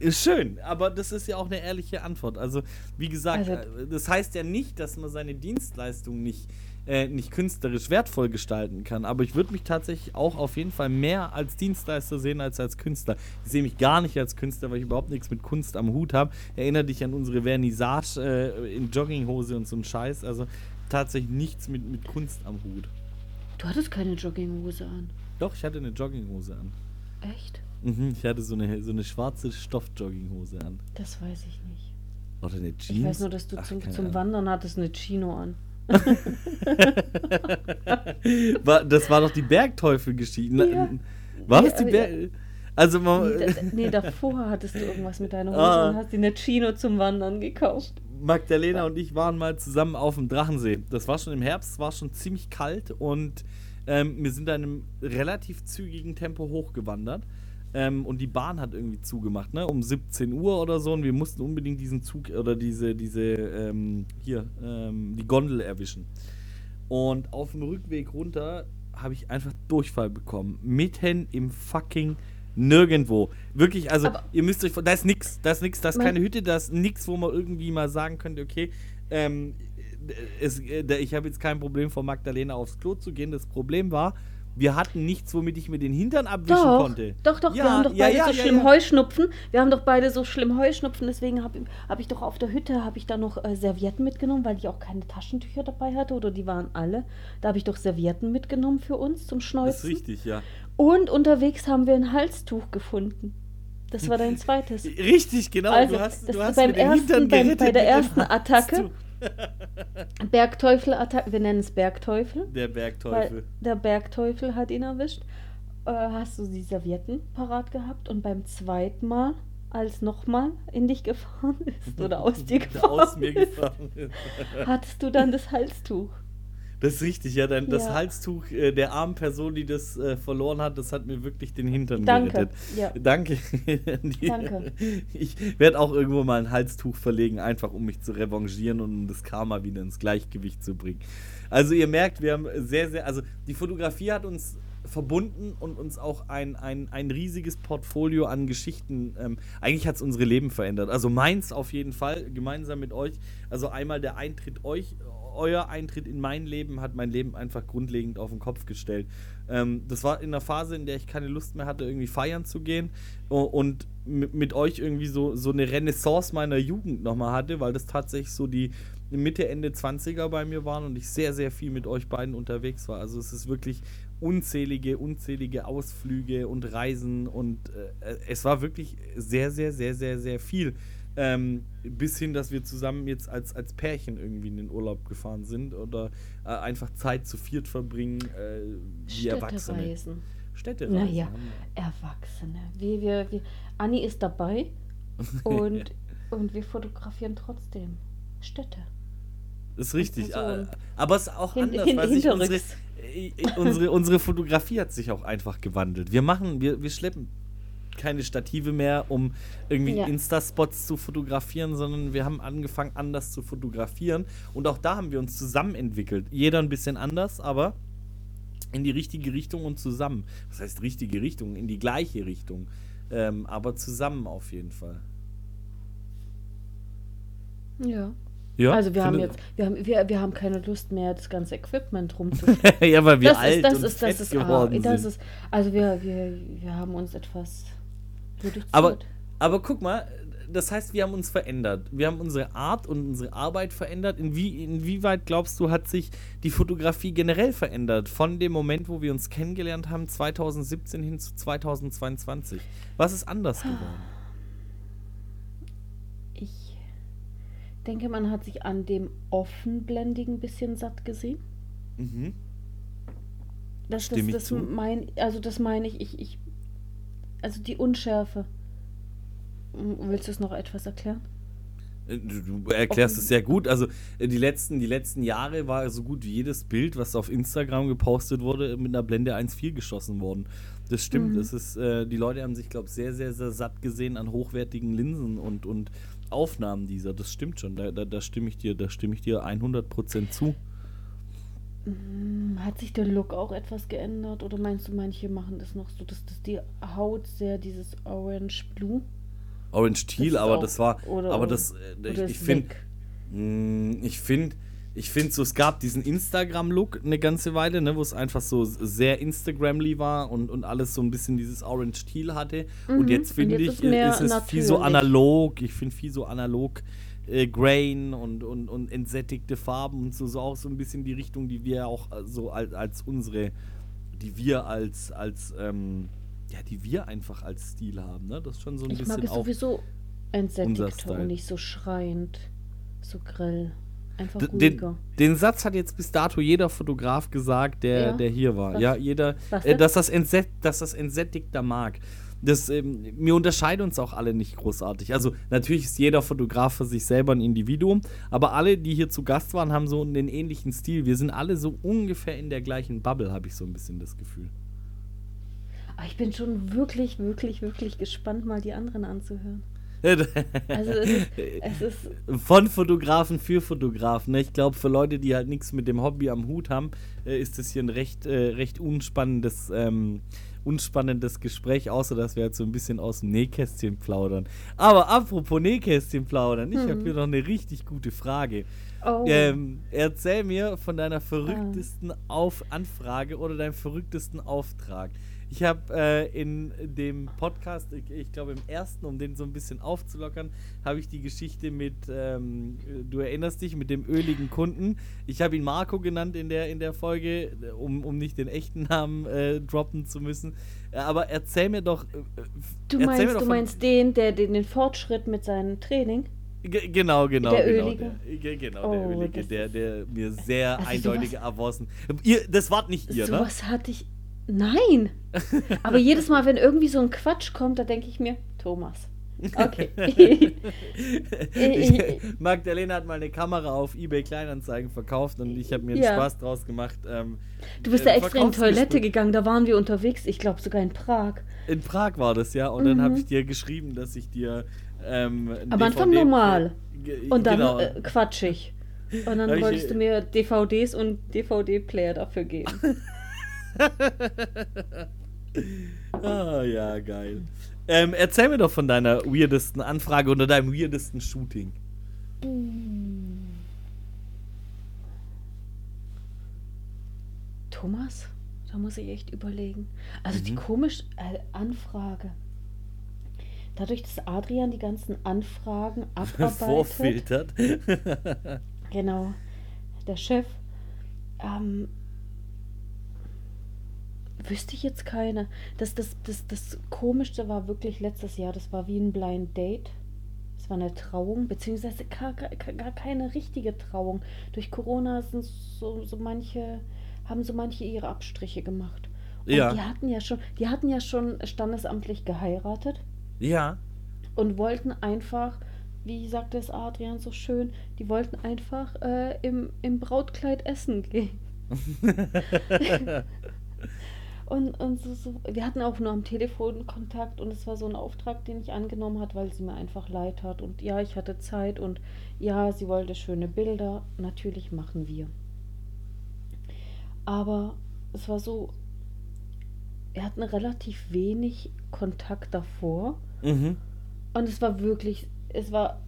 Ist schön, aber das ist ja auch eine ehrliche Antwort. Also, wie gesagt, Also- äh, das heißt ja nicht, dass man seine Dienstleistung nicht, äh, nicht künstlerisch wertvoll gestalten kann. Aber ich würde mich tatsächlich auch auf jeden Fall mehr als Dienstleister sehen als als Künstler. Ich sehe mich gar nicht als Künstler, weil ich überhaupt nichts mit Kunst am Hut habe. Erinnere dich an unsere Vernissage äh, in Jogginghose und so ein Scheiß. Also tatsächlich nichts mit, mit Kunst am Hut. Du hattest keine Jogginghose an. Doch, ich hatte eine Jogginghose an. Echt? Mhm, ich hatte so eine, so eine schwarze Stoff-Jogginghose an. Das weiß ich nicht. Oder eine Jeans. Ich weiß nur, dass du Ach, zum, zum Ahnung. Wandern hattest eine Chino an. das war doch die Bergteufel-Geschichte. Ja. War das die Berg... Also, man, Nee, da, nee, davor hattest du irgendwas mit deiner Hose Ah. und hast dir eine Chino zum Wandern gekauft. Magdalena und ich waren mal zusammen auf dem Drachensee. Das war schon im Herbst, war schon ziemlich kalt und ähm, wir sind da in einem relativ zügigen Tempo hochgewandert. Ähm, und die Bahn hat irgendwie zugemacht, ne? Um 17 Uhr oder so. Und wir mussten unbedingt diesen Zug oder diese, diese, ähm, hier, ähm, die Gondel erwischen. Und auf dem Rückweg runter habe ich einfach Durchfall bekommen. Mitten im fucking nirgendwo. Wirklich, also Aber- ihr müsst euch da ist nix, da ist nix, da ist keine Hütte, da ist nix, wo man irgendwie mal sagen könnte, okay, ähm, es, äh, ich habe jetzt kein Problem vor Magdalena aufs Klo zu gehen. Das Problem war, wir hatten nichts, womit ich mir den Hintern abwischen Doch, konnte. doch, doch, wir Ja, haben doch ja, beide ja, so ja, schlimm ja. Heuschnupfen. Wir haben doch beide so schlimm Heuschnupfen, deswegen habe hab ich doch auf der Hütte, habe ich da noch äh, Servietten mitgenommen, weil ich auch keine Taschentücher dabei hatte oder die waren alle. Da habe ich doch Servietten mitgenommen für uns zum Das ist richtig, ja. Und unterwegs haben wir ein Halstuch gefunden. Das war dein zweites. Richtig, genau. Also, du hast, du hast beim ersten- Hintern beim- bei der ersten Attacke. Bergteufel-Attacke, wir nennen es Bergteufel. Der Bergteufel. der Bergteufel hat ihn erwischt. Äh, hast du die Servietten parat gehabt und beim zweiten Mal, als nochmal in dich gefahren ist oder aus dir gefahren aus ist, gefahren ist. hattest du dann das Halstuch. Das ist richtig, ja. Dein, Das Ja. Halstuch äh, der armen Person, die das äh, verloren hat, das hat mir wirklich den Hintern Danke, gerettet. ja. Danke. Die- Danke. Ich werde auch irgendwo mal ein Halstuch verlegen, einfach um mich zu revanchieren und um das Karma wieder ins Gleichgewicht zu bringen. Also ihr merkt, wir haben sehr, sehr, also die Fotografie hat uns verbunden und uns auch ein, ein, ein riesiges Portfolio an Geschichten. Ähm, eigentlich hat es unsere Leben verändert. Also meins auf jeden Fall, gemeinsam mit euch. Also einmal der Eintritt euch, euer Eintritt in mein Leben hat mein Leben einfach grundlegend auf den Kopf gestellt. Ähm, das war in einer Phase, in der ich keine Lust mehr hatte, irgendwie feiern zu gehen und mit, mit euch irgendwie so, so eine Renaissance meiner Jugend nochmal hatte, weil das tatsächlich so die Mitte, Ende 20er bei mir waren und ich sehr, sehr viel mit euch beiden unterwegs war. Also es ist wirklich unzählige, unzählige Ausflüge und Reisen und äh, es war wirklich sehr, sehr, sehr, sehr, sehr viel. Ähm, bis hin, dass wir zusammen jetzt als, als Pärchen irgendwie in den Urlaub gefahren sind oder äh, einfach Zeit zu viert verbringen, äh, wie Erwachsene. Städtereisen. Städtereisen. Naja. Erwachsene. Wir, wir, wir, Anni ist dabei und, und wir fotografieren trotzdem Städte. Das ist richtig. Person. äh, Aber es ist auch Hin- anders, hin- weil sich unsere, äh, äh, unsere, unsere Fotografie hat sich auch einfach gewandelt. Wir machen, wir, wir schleppen keine Stative mehr, um irgendwie Ja. Insta-Spots zu fotografieren, sondern wir haben angefangen, anders zu fotografieren. Und auch da haben wir uns zusammen entwickelt. Jeder ein bisschen anders, aber in die richtige Richtung und zusammen. Was heißt richtige Richtung? In die gleiche Richtung. Ähm, aber zusammen auf jeden Fall. Ja. Ja, also wir haben jetzt, wir haben, wir, wir haben keine Lust mehr, das ganze Equipment rumzuführen. ja, weil wir das alt ist, das und ist, das fett ist, geworden ah, das sind. ist, also wir, wir, wir haben uns etwas. Aber, aber guck mal, das heißt, wir haben uns verändert. Wir haben unsere Art und unsere Arbeit verändert. Inwie, inwieweit glaubst du, hat sich die Fotografie generell verändert? Von dem Moment, wo wir uns kennengelernt haben, 2017 hin zu 2022. Was ist anders geworden? Ich denke, man hat sich an dem Offenblendigen ein bisschen satt gesehen. Mhm. Das, das, das mein, also das meine ich, ich, ich, also die Unschärfe. Willst du es noch etwas erklären? Äh, Du, erklärst es sehr gut. Also äh, die letzten, die letzten Jahre war so gut wie jedes Bild, was auf Instagram gepostet wurde, mit einer Blende 1.4 geschossen worden. Das stimmt. Mhm. Es ist, äh, die Leute haben sich, glaube ich, sehr, sehr, sehr satt gesehen an hochwertigen Linsen und, und Aufnahmen dieser. Das stimmt schon. Da, da, da stimme ich dir, da stimme ich dir 100% zu. Hm, Hat sich der Look auch etwas geändert? Oder meinst du, manche machen das noch so, dass, dass die Haut sehr dieses Orange Blue? Orange Teal, aber auch- das war, oder- aber das, äh, Oder ich, ist ich finde? Mm, Ich finde, ich finde so, es gab diesen Instagram-Look eine ganze Weile, ne, wo es einfach so sehr Instagramly war und, und alles so ein bisschen dieses Orange Teal hatte. Mhm, Und jetzt finde ich, ist mehr ist es viel so analog. Ich finde viel so analog äh, Grain und, und, und entsättigte Farben und so, so auch so ein bisschen die Richtung, die wir auch äh, so als, als unsere, die wir als, als, ähm, ja, die wir einfach als Stil haben, ne? Das ist schon so ein Ich mag bisschen es auch. sowieso Style. und nicht so schreiend, so grell. Einfach D- Den, ruhiger. den Satz hat jetzt bis dato jeder Fotograf gesagt, der, Ja? der hier war. Was? Ja, jeder, äh, dass, das entsätt, dass das entsättigter mag. Das, ähm, wir unterscheiden uns auch alle nicht großartig. Also natürlich ist jeder Fotograf für sich selber ein Individuum, aber alle, die hier zu Gast waren, haben so einen ähnlichen Stil. Wir sind alle so ungefähr in der gleichen Bubble, habe ich so ein bisschen das Gefühl. Aber ich bin schon wirklich, wirklich, wirklich gespannt, mal die anderen anzuhören. Also es ist, es ist Von Fotografen für Fotografen. Ne? Ich glaube, für Leute, die halt nichts mit dem Hobby am Hut haben, äh, ist das hier ein recht, äh, recht unspannendes, ähm, unspannendes Gespräch, außer dass wir halt so ein bisschen aus dem Nähkästchen plaudern. Aber apropos Nähkästchen plaudern, ich habe Hm. hier noch eine richtig gute Frage. oh, Ähm, erzähl mir von deiner verrücktesten Auf Anfrage oder deinem verrücktesten Auftrag. Ich habe äh, in dem Podcast, ich, ich glaube im ersten, um den so ein bisschen aufzulockern, habe ich die Geschichte mit, ähm, du erinnerst dich, mit dem öligen Kunden. Ich habe ihn Marco genannt in der, in der Folge, um, um nicht den echten Namen äh, droppen zu müssen. Äh, Aber erzähl mir doch. Äh, äh, du meinst, doch du meinst den, der den, den Fortschritt mit seinem Training? Ge- Genau, genau. Der genau, Ölige? Der, ge- genau, Oh, der Ölige, der, der mir sehr Also eindeutige sowas- Avancen. Ihr, das wart nicht ihr, ne? Sowas hatte ich. Nein! Aber jedes Mal, wenn irgendwie so ein Quatsch kommt, da denke ich mir, Thomas. Okay. Ich, Magdalena hat mal eine Kamera auf eBay Kleinanzeigen verkauft und ich habe mir einen Ja. Spaß draus gemacht. Ähm, Du bist äh, ja extra in die Toilette gegangen, da waren wir unterwegs, ich glaube sogar in Prag. In Prag war das ja und dann habe Mhm. ich dir geschrieben, dass ich dir. Ähm, Am Anfang normal. Und dann genau. äh, quatschig. Und dann wolltest du mir DVDs und DVD-Player dafür geben. Ah, ja, geil. Ähm, erzähl mir doch von deiner weirdesten Anfrage oder deinem weirdesten Shooting. Thomas, da muss ich echt überlegen. Also die Mhm. komische äh, Anfrage. Dadurch, dass Adrian die ganzen Anfragen abarbeitet. Vorfiltert. Genau. Der Chef. Ähm, wüsste ich jetzt keine. Das, das, das, das Komischste war wirklich letztes Jahr. Das war wie ein Blind Date. Es war eine Trauung, beziehungsweise gar, gar, gar keine richtige Trauung. Durch Corona sind so, so manche, haben so manche ihre Abstriche gemacht. Und Ja. die hatten ja schon, die hatten ja schon standesamtlich geheiratet ja. und wollten einfach, wie sagte es Adrian so schön, die wollten einfach äh, im, im Brautkleid essen gehen. Und, und so, so, wir hatten auch nur am Telefon Kontakt und es war so ein Auftrag, den ich angenommen hat, weil sie mir einfach leid hat. Und ja, ich hatte Zeit und ja, sie wollte schöne Bilder. Natürlich machen wir. Aber es war so, wir hatten relativ wenig Kontakt davor. Mhm. Und es war wirklich, es war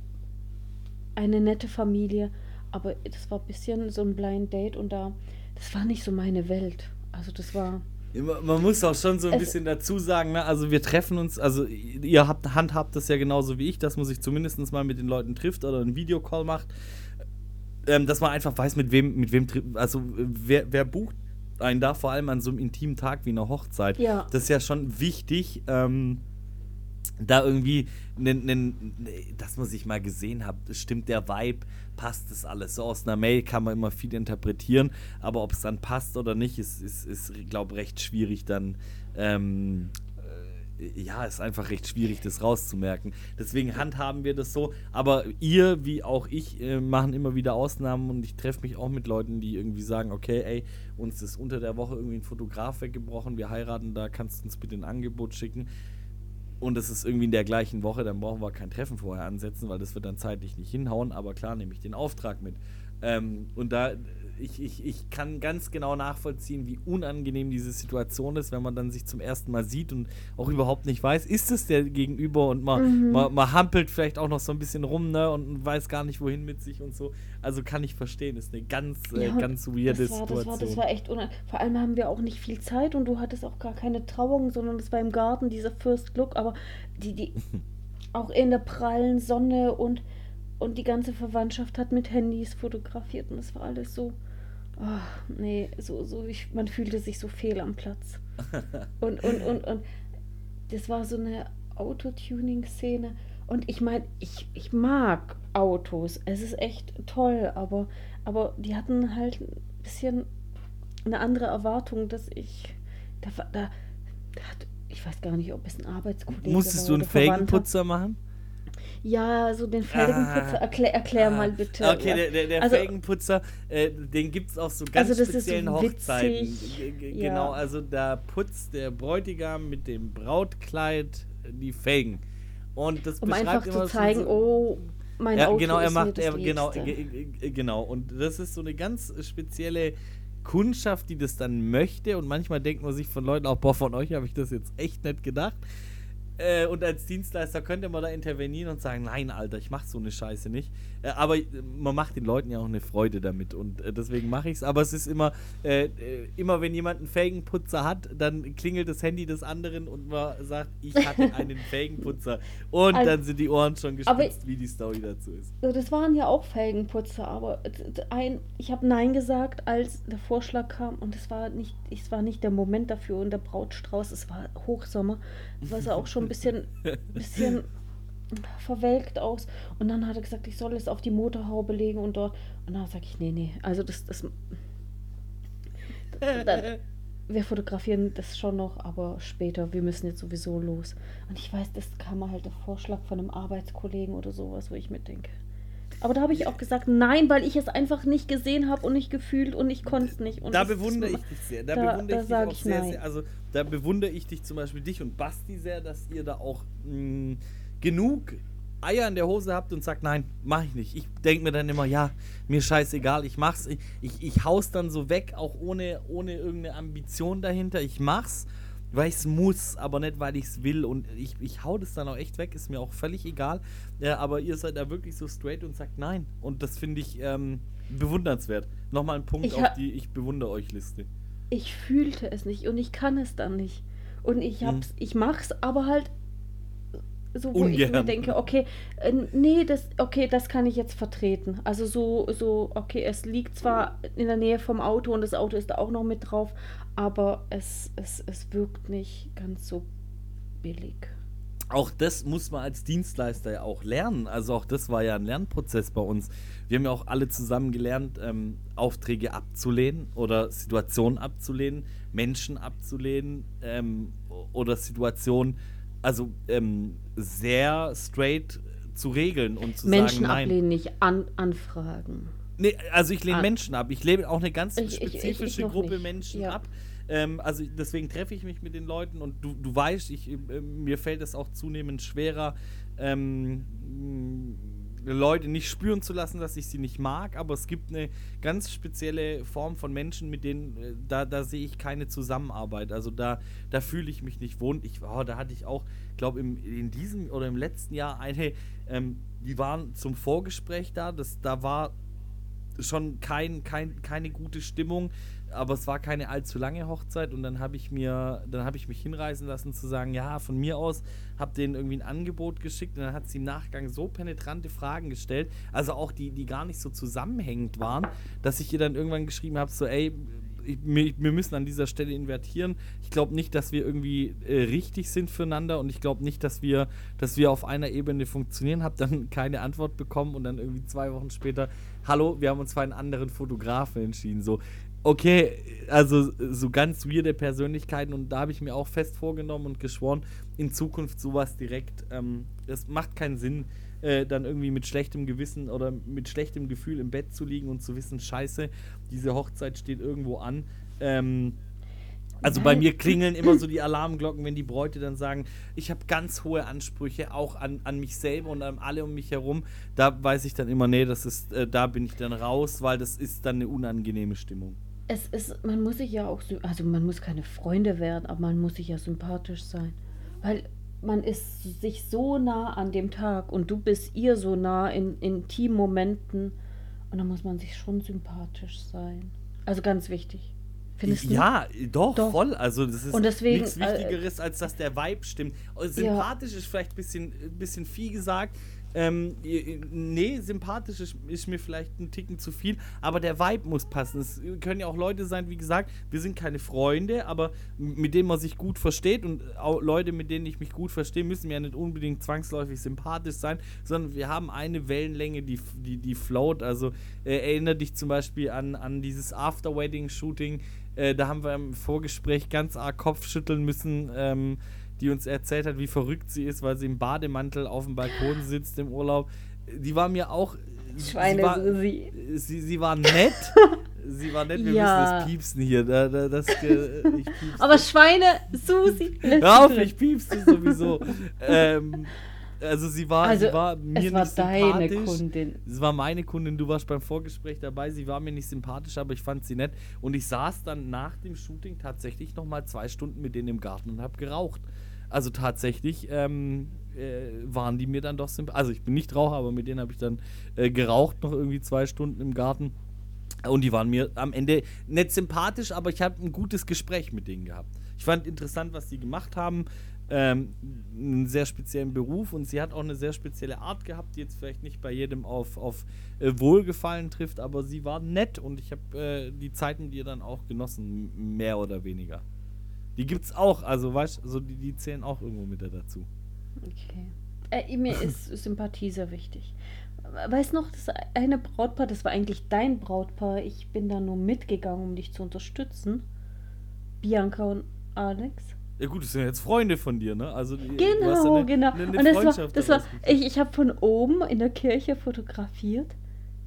eine nette Familie, aber das war ein bisschen so ein Blind Date und da, das war nicht so meine Welt. Also das war, Man muss auch schon so ein bisschen dazu sagen, ne? also wir treffen uns, also ihr habt, handhabt das ja genauso wie ich, dass man sich zumindest mal mit den Leuten trifft oder einen Videocall macht, ähm, dass man einfach weiß, mit wem, mit wem, also wer, wer bucht einen da, vor allem an so einem intimen Tag wie einer Hochzeit. Ja. Das ist ja schon wichtig, ähm, da irgendwie, ne, dass man sich mal gesehen hat, stimmt der Vibe, passt das alles. So aus einer Mail kann man immer viel interpretieren, aber ob es dann passt oder nicht, ist, ist, ist glaube ich, recht schwierig dann. Ähm, äh, ja, ist einfach recht schwierig, das rauszumerken. Deswegen handhaben wir das so. Aber ihr, wie auch ich, äh, machen immer wieder Ausnahmen und ich treffe mich auch mit Leuten, die irgendwie sagen, okay, ey, uns ist unter der Woche irgendwie ein Fotograf weggebrochen, wir heiraten, da kannst du uns bitte ein Angebot schicken und es ist irgendwie in der gleichen Woche, dann brauchen wir kein Treffen vorher ansetzen, weil das wird dann zeitlich nicht hinhauen, aber klar nehme ich den Auftrag mit. Ähm, und da ich, ich, ich kann ganz genau nachvollziehen, wie unangenehm diese Situation ist, wenn man dann sich zum ersten Mal sieht und auch überhaupt nicht weiß, ist es der Gegenüber und man, mhm. man, man, hampelt vielleicht auch noch so ein bisschen rum ne, und weiß gar nicht, wohin mit sich und so. Also kann ich verstehen, ist eine ganz, äh, ja, ganz weirde das war, Situation. Das war, das war echt unangenehm. Vor allem haben wir auch nicht viel Zeit und du hattest auch gar keine Trauung, sondern es war im Garten, dieser First Look, aber die, die auch in der prallen Sonne und und die ganze Verwandtschaft hat mit Handys fotografiert und es war alles so Oh, nee, so, so, ich, man fühlte sich so fehl am Platz. Und, und, und, und das war so eine Autotuning-Szene. Und ich meine, ich, ich mag Autos. Es ist echt toll, aber, aber die hatten halt ein bisschen eine andere Erwartung, dass ich. Da, da, da hat, ich weiß gar nicht, ob es ein Arbeitskollege Musstest war. Du einen Felgenputzer machen? Ja, so den Felgenputzer, ah, erklär, erklär ah, mal bitte. Okay, der, der, der also, Felgenputzer, äh, den gibt es auf so ganz also speziellen so Hochzeiten. Ja. Genau, also da putzt der Bräutigam mit dem Brautkleid die Felgen. Und das um einfach zu zeigen, so, oh, mein ja, Auto genau, er ist macht, er, genau, genau. Und das ist so eine ganz spezielle Kundschaft, die das dann möchte. Und manchmal denkt man sich von Leuten auch, boah, von euch habe ich das jetzt echt nicht gedacht. Äh, und als Dienstleister könnte man da intervenieren und sagen, nein, Alter, ich mache so eine Scheiße nicht. Äh, aber man macht den Leuten ja auch eine Freude damit und äh, deswegen mache ich es. Aber es ist immer, äh, äh, immer wenn jemand einen Felgenputzer hat, dann klingelt das Handy des anderen und man sagt, ich hatte einen Felgenputzer. Und also, dann sind die Ohren schon gespitzt, wie die Story dazu ist. Das waren ja auch Felgenputzer, aber ein, ich habe Nein gesagt, als der Vorschlag kam und es war nicht, es war nicht der Moment dafür und der Brautstrauß, es war Hochsommer, war es auch schon ein bisschen, bisschen verwelkt aus. Und dann hat er gesagt, ich soll es auf die Motorhaube legen und dort. Und dann sage ich, nee, nee. Also das, das. Dann, wir fotografieren das schon noch, aber später. Wir müssen jetzt sowieso los. Und ich weiß, das kam halt der Vorschlag von einem Arbeitskollegen oder sowas, wo ich mitdenke. Aber da habe ich auch gesagt, nein, weil ich es einfach nicht gesehen habe und nicht gefühlt und ich konnte es nicht. Und da bewundere ich dich sehr. Da, da bewundere ich dich auch sehr, sehr. Also da bewundere ich dich zum Beispiel, dich und Basti sehr, dass ihr da auch mh, mm, genug Eier in der Hose habt und sagt, nein, mach ich nicht. Ich denke mir dann immer, ja, mir scheißegal, ich mach's. Ich, ich, ich hau's dann so weg, auch ohne, ohne irgendeine Ambition dahinter. Ich mach's weil ich es muss, aber nicht, weil ich es will. Und ich, ich hau das dann auch echt weg, ist mir auch völlig egal. Ja, aber ihr seid da wirklich so straight und sagt nein. Und das finde ich ähm, bewundernswert. Nochmal ein Punkt auf die Ich bewundere euch Liste. Ich fühlte es nicht und ich kann es dann nicht. Und ich hab's, hm. ich mach's, aber halt so, wo Ungern. ich mir denke, okay, äh, nee, das, okay, das kann ich jetzt vertreten. Also so, so, okay, es liegt zwar in der Nähe vom Auto und das Auto ist da auch noch mit drauf, aber es, es, es wirkt nicht ganz so billig. Auch das muss man als Dienstleister ja auch lernen. Also auch das war ja ein Lernprozess bei uns. Wir haben ja auch alle zusammen gelernt, ähm, Aufträge abzulehnen oder Situationen abzulehnen, Menschen abzulehnen ähm, oder Situationen, also ähm, sehr straight zu regeln und zu Menschen sagen, nein. Menschen ablehnen, nicht an, anfragen. Nee, also ich lehne ah. Menschen ab. Ich lehne auch eine ganz ich, spezifische ich, ich, Gruppe nicht. Menschen ja. ab. Ähm, also deswegen treffe ich mich mit den Leuten und du, du weißt, ich, äh, mir fällt es auch zunehmend schwerer, ähm, Leute nicht spüren zu lassen, dass ich sie nicht mag, aber es gibt eine ganz spezielle Form von Menschen, mit denen, äh, da, da sehe ich keine Zusammenarbeit. Also da, da fühle ich mich nicht wohnt. Ich, oh, da hatte ich auch, glaube in diesem oder im letzten Jahr eine, ähm, die waren zum Vorgespräch da, das, da war schon kein, kein, keine gute Stimmung, aber es war keine allzu lange Hochzeit und dann habe ich mir, dann habe ich mich hinreißen lassen zu sagen, ja, von mir aus, habe denen irgendwie ein Angebot geschickt und dann hat sie im Nachgang so penetrante Fragen gestellt, also auch die, die gar nicht so zusammenhängend waren, dass ich ihr dann irgendwann geschrieben habe, so, ey, wir müssen an dieser Stelle invertieren. Ich glaube nicht, dass wir irgendwie äh, richtig sind füreinander und ich glaube nicht, dass wir, dass wir auf einer Ebene funktionieren. Hab dann keine Antwort bekommen und dann irgendwie zwei Wochen später, hallo, wir haben uns für einen anderen Fotografen entschieden. So, okay, also so ganz weirde Persönlichkeiten und da habe ich mir auch fest vorgenommen und geschworen, in Zukunft sowas direkt, ähm, das macht keinen Sinn, äh, dann irgendwie mit schlechtem Gewissen oder mit schlechtem Gefühl im Bett zu liegen und zu wissen, scheiße, diese Hochzeit steht irgendwo an. Ähm, also bei mir klingeln immer so die Alarmglocken, wenn die Bräute dann sagen, ich habe ganz hohe Ansprüche, auch an, an mich selber und an alle um mich herum. Da weiß ich dann immer, nee, das ist, äh, da bin ich dann raus, weil das ist dann eine unangenehme Stimmung es ist, man muss sich ja auch, also man muss keine Freunde werden, aber man muss sich ja sympathisch sein. Weil man ist sich so nah an dem Tag und du bist ihr so nah in intimen Momenten und dann muss man sich schon sympathisch sein. Also ganz wichtig. Findest ja, du? doch, doch, voll. Also das ist deswegen, nichts äh, Wichtigeres, als dass der Vibe stimmt. Sympathisch ja. ist vielleicht ein bisschen, bisschen viel gesagt, ähm, nee, sympathisch ist, ist, mir vielleicht ein Ticken zu viel, aber der Vibe muss passen. Es können ja auch Leute sein, wie gesagt, wir sind keine Freunde, aber mit denen man sich gut versteht und auch Leute, mit denen ich mich gut verstehe, müssen ja nicht unbedingt zwangsläufig sympathisch sein, sondern wir haben eine Wellenlänge, die, die, die float. Also äh, erinnere dich zum Beispiel an, an dieses After-Wedding-Shooting. Äh, da haben wir im Vorgespräch ganz arg Kopfschütteln müssen. Ähm, die uns erzählt hat, wie verrückt sie ist, weil sie im Bademantel auf dem Balkon sitzt im Urlaub. Die war mir auch. Schweine sie war, Susi. Sie, sie war nett. sie war nett, wir ja. müssen das piepsen hier. Da, da, das, äh, Aber Schweine Susi. Hör auf, ich piepste sowieso. ähm, also sie war, also, sie war mir es war nicht deine Kundin. Es war meine Kundin, du warst beim Vorgespräch dabei, sie war mir nicht sympathisch, aber ich fand sie nett. Und ich saß dann nach dem Shooting tatsächlich nochmal zwei Stunden mit denen im Garten und habe geraucht. Also tatsächlich ähm, äh, waren die mir dann doch sympathisch. Also ich bin nicht Raucher, aber mit denen habe ich dann äh, geraucht, noch irgendwie zwei Stunden im Garten. Und die waren mir am Ende nicht sympathisch, aber ich habe ein gutes Gespräch mit denen gehabt. Ich fand interessant, was die gemacht haben. Ähm, einen sehr speziellen Beruf und sie hat auch eine sehr spezielle Art gehabt, die jetzt vielleicht nicht bei jedem auf, auf äh, Wohlgefallen trifft, aber sie war nett und ich habe äh, die Zeit mit ihr dann auch genossen, mehr oder weniger. Die gibt's auch, also weißt du, die, die zählen auch irgendwo mit dazu. Okay. Äh, mir ist Sympathie sehr wichtig. Weißt noch, das eine Brautpaar, das war eigentlich dein Brautpaar. Ich bin da nur mitgegangen, um dich zu unterstützen. Bianca und Alex. Ja gut, das sind jetzt Freunde von dir, ne? Also genau, eine, genau. Eine, eine und das war, das war ich, ich habe von oben in der Kirche fotografiert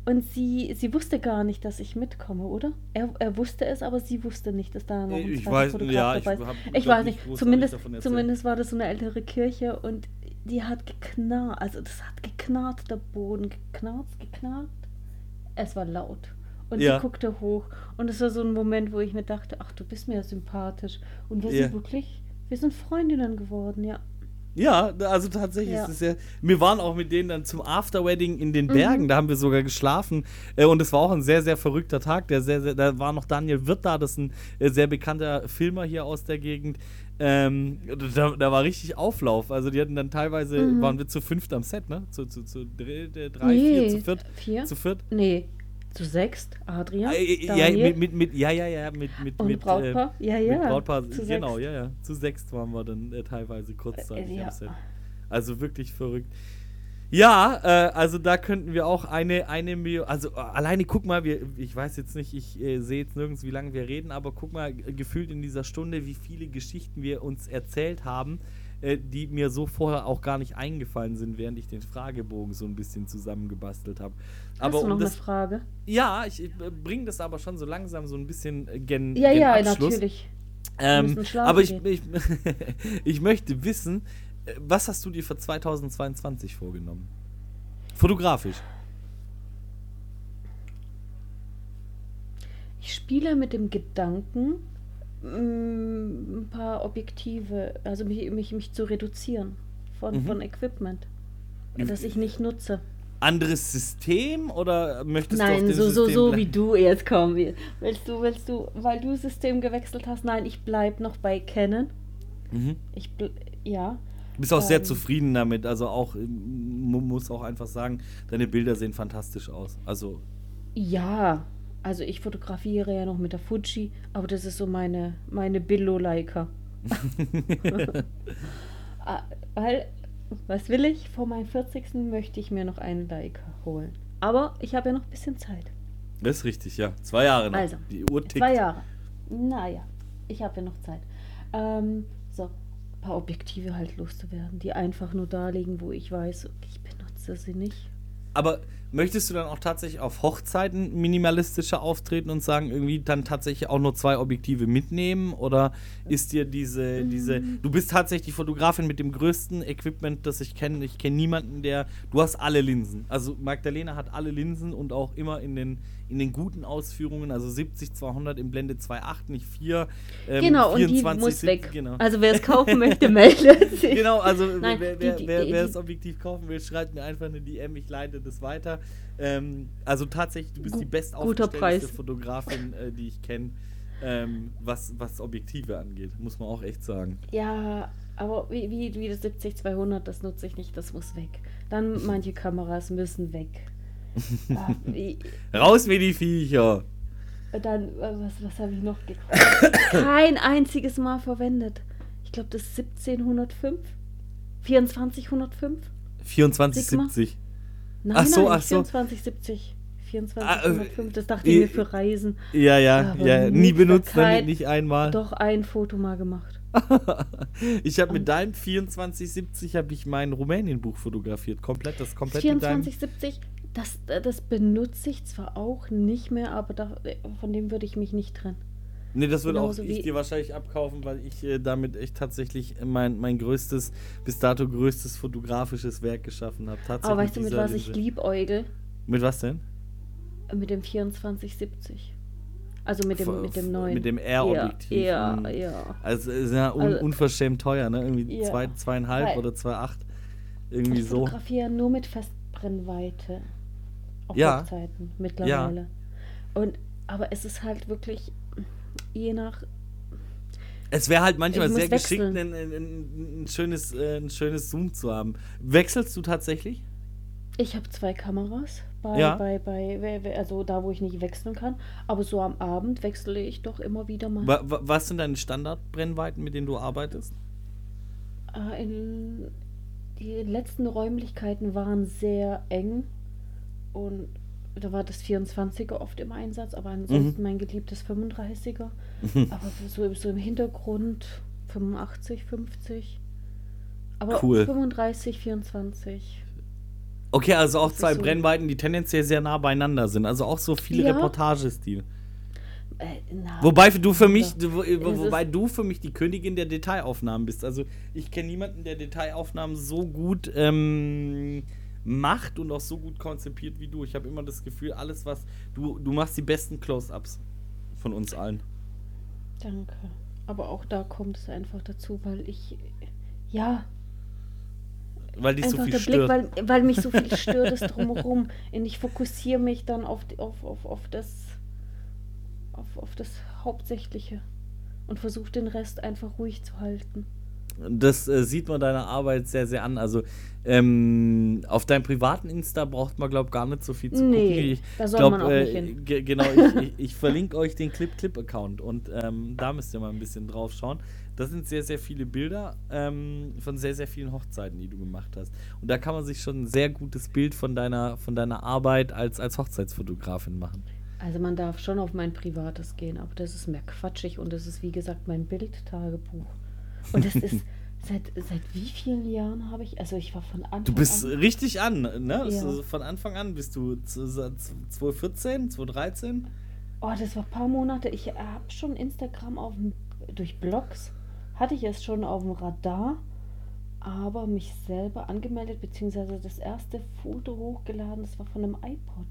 und sie, sie wusste gar nicht, dass ich mitkomme, oder? Er, er wusste es, aber sie wusste nicht, dass da noch ein ich weiß, Fotograf ja, dabei ist. Ich, ich weiß nicht, zumindest, zumindest war das so eine ältere Kirche und die hat geknarrt, also das hat geknarrt, der Boden geknarrt, geknarrt. Es war laut. Und ja. sie guckte hoch und es war so ein Moment, wo ich mir dachte, ach, du bist mir ja sympathisch. Und wir ja. sind wirklich, wir sind Freundinnen geworden, ja. Ja, also tatsächlich ja. ja. Wir waren auch mit denen dann zum Afterwedding in den Bergen, mhm. da haben wir sogar geschlafen. Äh, und es war auch ein sehr, sehr verrückter Tag. Der sehr, sehr, da war noch Daniel Wirth da, das ist ein äh, sehr bekannter Filmer hier aus der Gegend. Ähm, da, da, war richtig Auflauf. Also die hatten dann teilweise, mhm. waren wir zu fünft am Set, ne? Zu, zu, zu drei, drei nee. vier, zu viert. Vier? Zu viert? Nee. Zu sechst, Adrian. Äh, ja, mit, mit, mit, ja, ja, ja, mit, mit, Und mit Brautpaar? Äh, ja, ja. Mit Brautpaar, zu genau, sechst. ja, ja. Zu sechst waren wir dann äh, teilweise kurzzeitig äh, ja. Also wirklich verrückt. Ja, äh, also da könnten wir auch eine, eine Million, also äh, alleine guck mal, wir, ich weiß jetzt nicht, ich äh, sehe jetzt nirgends, wie lange wir reden, aber guck mal, gefühlt in dieser Stunde, wie viele Geschichten wir uns erzählt haben äh, die mir so vorher auch gar nicht eingefallen sind, während ich den Fragebogen so ein bisschen zusammengebastelt habe. Hast du noch das, eine Frage? Ja, ich, äh, bringe das aber schon so langsam so ein bisschen äh, gen, ja, gen ja, Abschluss. natürlich. Ähm, aber ich, ich, ich möchte wissen, was hast du dir für 2022 vorgenommen? Fotografisch. Ich spiele mit dem Gedanken, ein paar Objektive, also mich, mich, mich zu reduzieren von, mhm. von Equipment, das ich nicht nutze. anderes System oder möchtest du auf Nein, dem so, so, System so bleiben? wie du jetzt komm. Willst du, willst du, weil du System gewechselt hast? Nein, ich bleib noch bei Canon. Mhm. Ich ja. Du bist auch sehr Ähm. zufrieden damit. Also auch, ähm, man muss auch einfach sagen, deine Bilder sehen fantastisch aus. Also, Ja. Also ich fotografiere ja noch mit der Fuji, aber das ist so meine, meine Billo-Leica. Ah, weil, was will ich? Vor meinem 40. möchte ich mir noch einen Leica holen. Aber ich habe ja noch ein bisschen Zeit. das ist richtig, ja. Zwei Jahre noch. Also, Die Uhr tickt. Zwei Jahre. Naja, ich habe ja noch Zeit. Ähm, so, ein paar Objektive halt loszuwerden, die einfach nur da liegen, wo ich weiß, ich benutze sie nicht. Aber möchtest du dann auch tatsächlich auf Hochzeiten minimalistischer auftreten und sagen, irgendwie dann tatsächlich auch nur zwei Objektive mitnehmen? Oder ist dir diese, diese. Mm. Du bist tatsächlich die Fotografin mit dem größten Equipment, das ich kenne. Ich kenne niemanden, der. Du hast alle Linsen. Also Magdalena hat alle Linsen und auch immer in den, in den guten Ausführungen, also 70, 200 im Blende 2.8, nicht 4. Ähm, genau, und die 24, muss 70, weg. Genau. Also wer es kaufen möchte, meldet sich. Genau, also Nein, wer, wer, die- wer, die- wer die- das Objektiv kaufen will, schreibt mir einfach eine DM, ich leite das weiter. Ähm, also tatsächlich, du bist Gu- die Preis. Fotografin, äh, die ich kenne, ähm, was, was Objektive angeht, muss man auch echt sagen. Ja, aber wie, wie, wie das 70-200, das nutze ich nicht, das muss weg. Dann manche Kameras müssen weg. Ah, wie- Raus mit die Viecher! Dann, äh, was, was habe ich noch gekauft? Kein einziges Mal verwendet. Ich glaube, das ist 1705. 2405? 2470. Nein, Ach so, nein, ach so. 2470. Ah, 2405, äh, das dachte äh, ich mir für Reisen. Ja, ja, ja, nie benutzt, damit nicht einmal. Doch ein Foto mal gemacht. ich habe mit deinem 2470 habe ich mein Rumänien-Buch fotografiert, komplett, das komplett mit deinem 2470, das, das benutze ich zwar auch nicht mehr, aber da, von dem würde ich mich nicht trennen. Nee, das würde auch ich dir wahrscheinlich abkaufen, weil ich äh, damit echt tatsächlich mein, mein größtes, bis dato größtes fotografisches Werk geschaffen habe. Aber weißt du, mit was ich liebäugel? Mit was denn? Mit dem 2470. Also mit F- dem, mit dem neuen. Mit dem R-Objektiv. Ja, ja, ja. Also ist ja un Also- unverschämt teuer, ne? Irgendwie Ja. zwei, zweieinhalb Weil- oder zweieinhalb. Irgendwie Ich so. fotografiere nur mit Festbrennweite. Auf Ja. Hochzeiten mittlerweile. Und, aber es ist halt wirklich, je nach. Es wäre halt manchmal sehr geschickt, ein, ein, ein, schönes, äh, ein schönes Zoom zu haben. Wechselst du tatsächlich? Ich habe zwei Kameras. Bei, Ja. bei, bei, also da, wo ich nicht wechseln kann. Aber so am Abend wechsle ich doch immer wieder mal. Wa wa was sind deine Standardbrennweiten, mit denen du arbeitest? Äh, in, die letzten Räumlichkeiten waren sehr eng und da war das 24er oft im Einsatz, aber ansonsten Mhm. mein geliebtes 35er. aber so, so im Hintergrund 85, 50. Aber Cool. 35, 24. Okay, also auch Das zwei so- Brennweiten, die tendenziell sehr nah beieinander sind. Also auch so viel Ja. Reportagestil. Äh, na, Wobei du für mich, wo, wobei du für mich die Königin der Detailaufnahmen bist. Also ich kenne niemanden, der Detailaufnahmen so gut ähm, macht und auch so gut konzipiert wie du. Ich habe immer das Gefühl, alles was du du machst die besten Close-ups von uns allen. Danke. Aber auch da kommt es einfach dazu, weil ich. Ja, Weil dich so einfach viel der stört. Blick, weil, weil mich so viel stört, das drumherum. Und ich fokussiere mich dann auf, die- auf, auf, auf das. Auf, auf das Hauptsächliche. Und versuche den Rest einfach ruhig zu halten. Das äh, sieht man deiner Arbeit sehr, sehr an. Also ähm, auf deinem privaten Insta braucht man, glaube ich, gar nicht so viel zu Nee, gucken. Ich da soll glaub, man auch äh, nicht hin. ge- Genau, ich, ich, ich verlinke euch den Clip-Clip-Account und ähm, da müsst ihr mal ein bisschen drauf schauen. Das sind sehr, sehr viele Bilder ähm, von sehr, sehr vielen Hochzeiten, die du gemacht hast. Und da kann man sich schon ein sehr gutes Bild von deiner, von deiner Arbeit als, als Hochzeitsfotografin machen. Also man darf schon auf mein Privates gehen, aber das ist mir quatschig und das ist wie gesagt mein Bildtagebuch. Und das ist seit, seit wie vielen Jahren habe ich, also ich war von Anfang Du bist an. richtig an, ne? Ja. Von Anfang an bist du z- z- 2014, 2013? Oh, das war ein paar Monate. Ich habe schon Instagram auf dem, durch Blogs hatte ich es schon auf dem Radar, aber mich selber angemeldet, beziehungsweise das erste Foto hochgeladen, das war von einem iPod.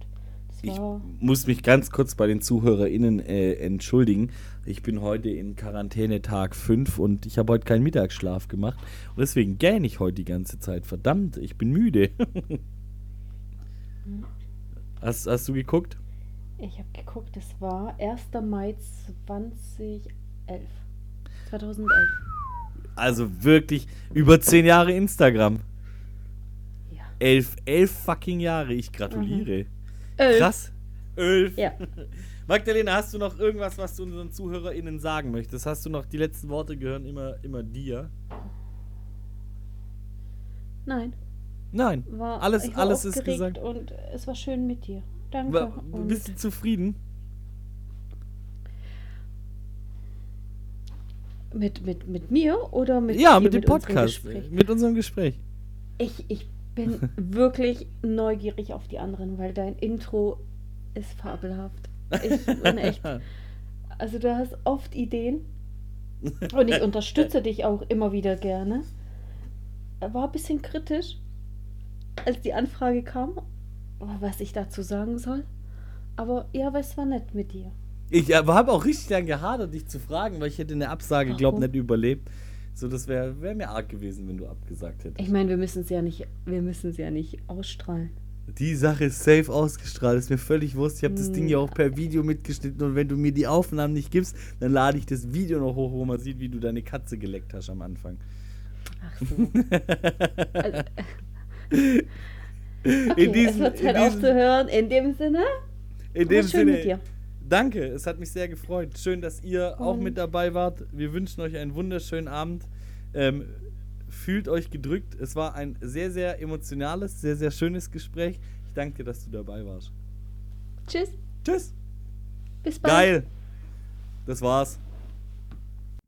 Ich muss mich ganz kurz bei den ZuhörerInnen äh, entschuldigen. Ich bin heute in Quarantäne Tag 5 und ich habe heute keinen Mittagsschlaf gemacht. Und deswegen gähne ich heute die ganze Zeit. Verdammt, ich bin müde. Hast, hast du geguckt? Ich habe geguckt, es war 1. Mai 2011. 2011. Also wirklich über zehn Jahre Instagram. Ja. Elf, elf fucking Jahre. Ich gratuliere. Elf. Krass. Elf. Ja. Magdalena, hast du noch irgendwas, was du unseren ZuhörerInnen sagen möchtest? Hast du noch die letzten Worte gehören immer, immer dir? Nein. Nein. War, alles war alles ist gesagt. Und es war schön mit dir. Danke. Wa- und Bist du zufrieden? mit, mit, mit mir oder mit ja, mit dem unserem Podcast. Mit unserem Gespräch. Ich, ich bin wirklich neugierig auf die anderen, weil dein Intro ist fabelhaft. Ich bin echt. Also du hast oft Ideen und ich unterstütze dich auch immer wieder gerne. War ein bisschen kritisch, als die Anfrage kam, was ich dazu sagen soll. Aber ja, es war nett mit dir. Ich habe auch richtig dann gehadert, dich zu fragen, weil ich hätte eine Absage, glaub Warum? nicht überlebt. So, das wäre wär mir arg gewesen, wenn du abgesagt hättest. Ich meine, wir müssen es ja nicht, wir müssen es ja nicht ausstrahlen. Die Sache ist safe ausgestrahlt, ist mir völlig wurscht. Ich habe das Ding ja Hm. auch per Video mitgeschnitten und wenn du mir die Aufnahmen nicht gibst, dann lade ich das Video noch hoch, wo man sieht, wie du deine Katze geleckt hast am Anfang. Ach so. Also, okay, in diesem, es wird Zeit in diesem, aufzuhören. In dem Sinne, in dem schön Sinne, mit dir. Danke, es hat mich sehr gefreut. Schön, dass ihr auch mit dabei wart. Wir wünschen euch einen wunderschönen Abend. Ähm, fühlt euch gedrückt. Es war ein sehr, sehr emotionales, sehr, sehr schönes Gespräch. Ich danke dir, dass du dabei warst. Tschüss, Tschüss. bis bald. Geil. Das war's.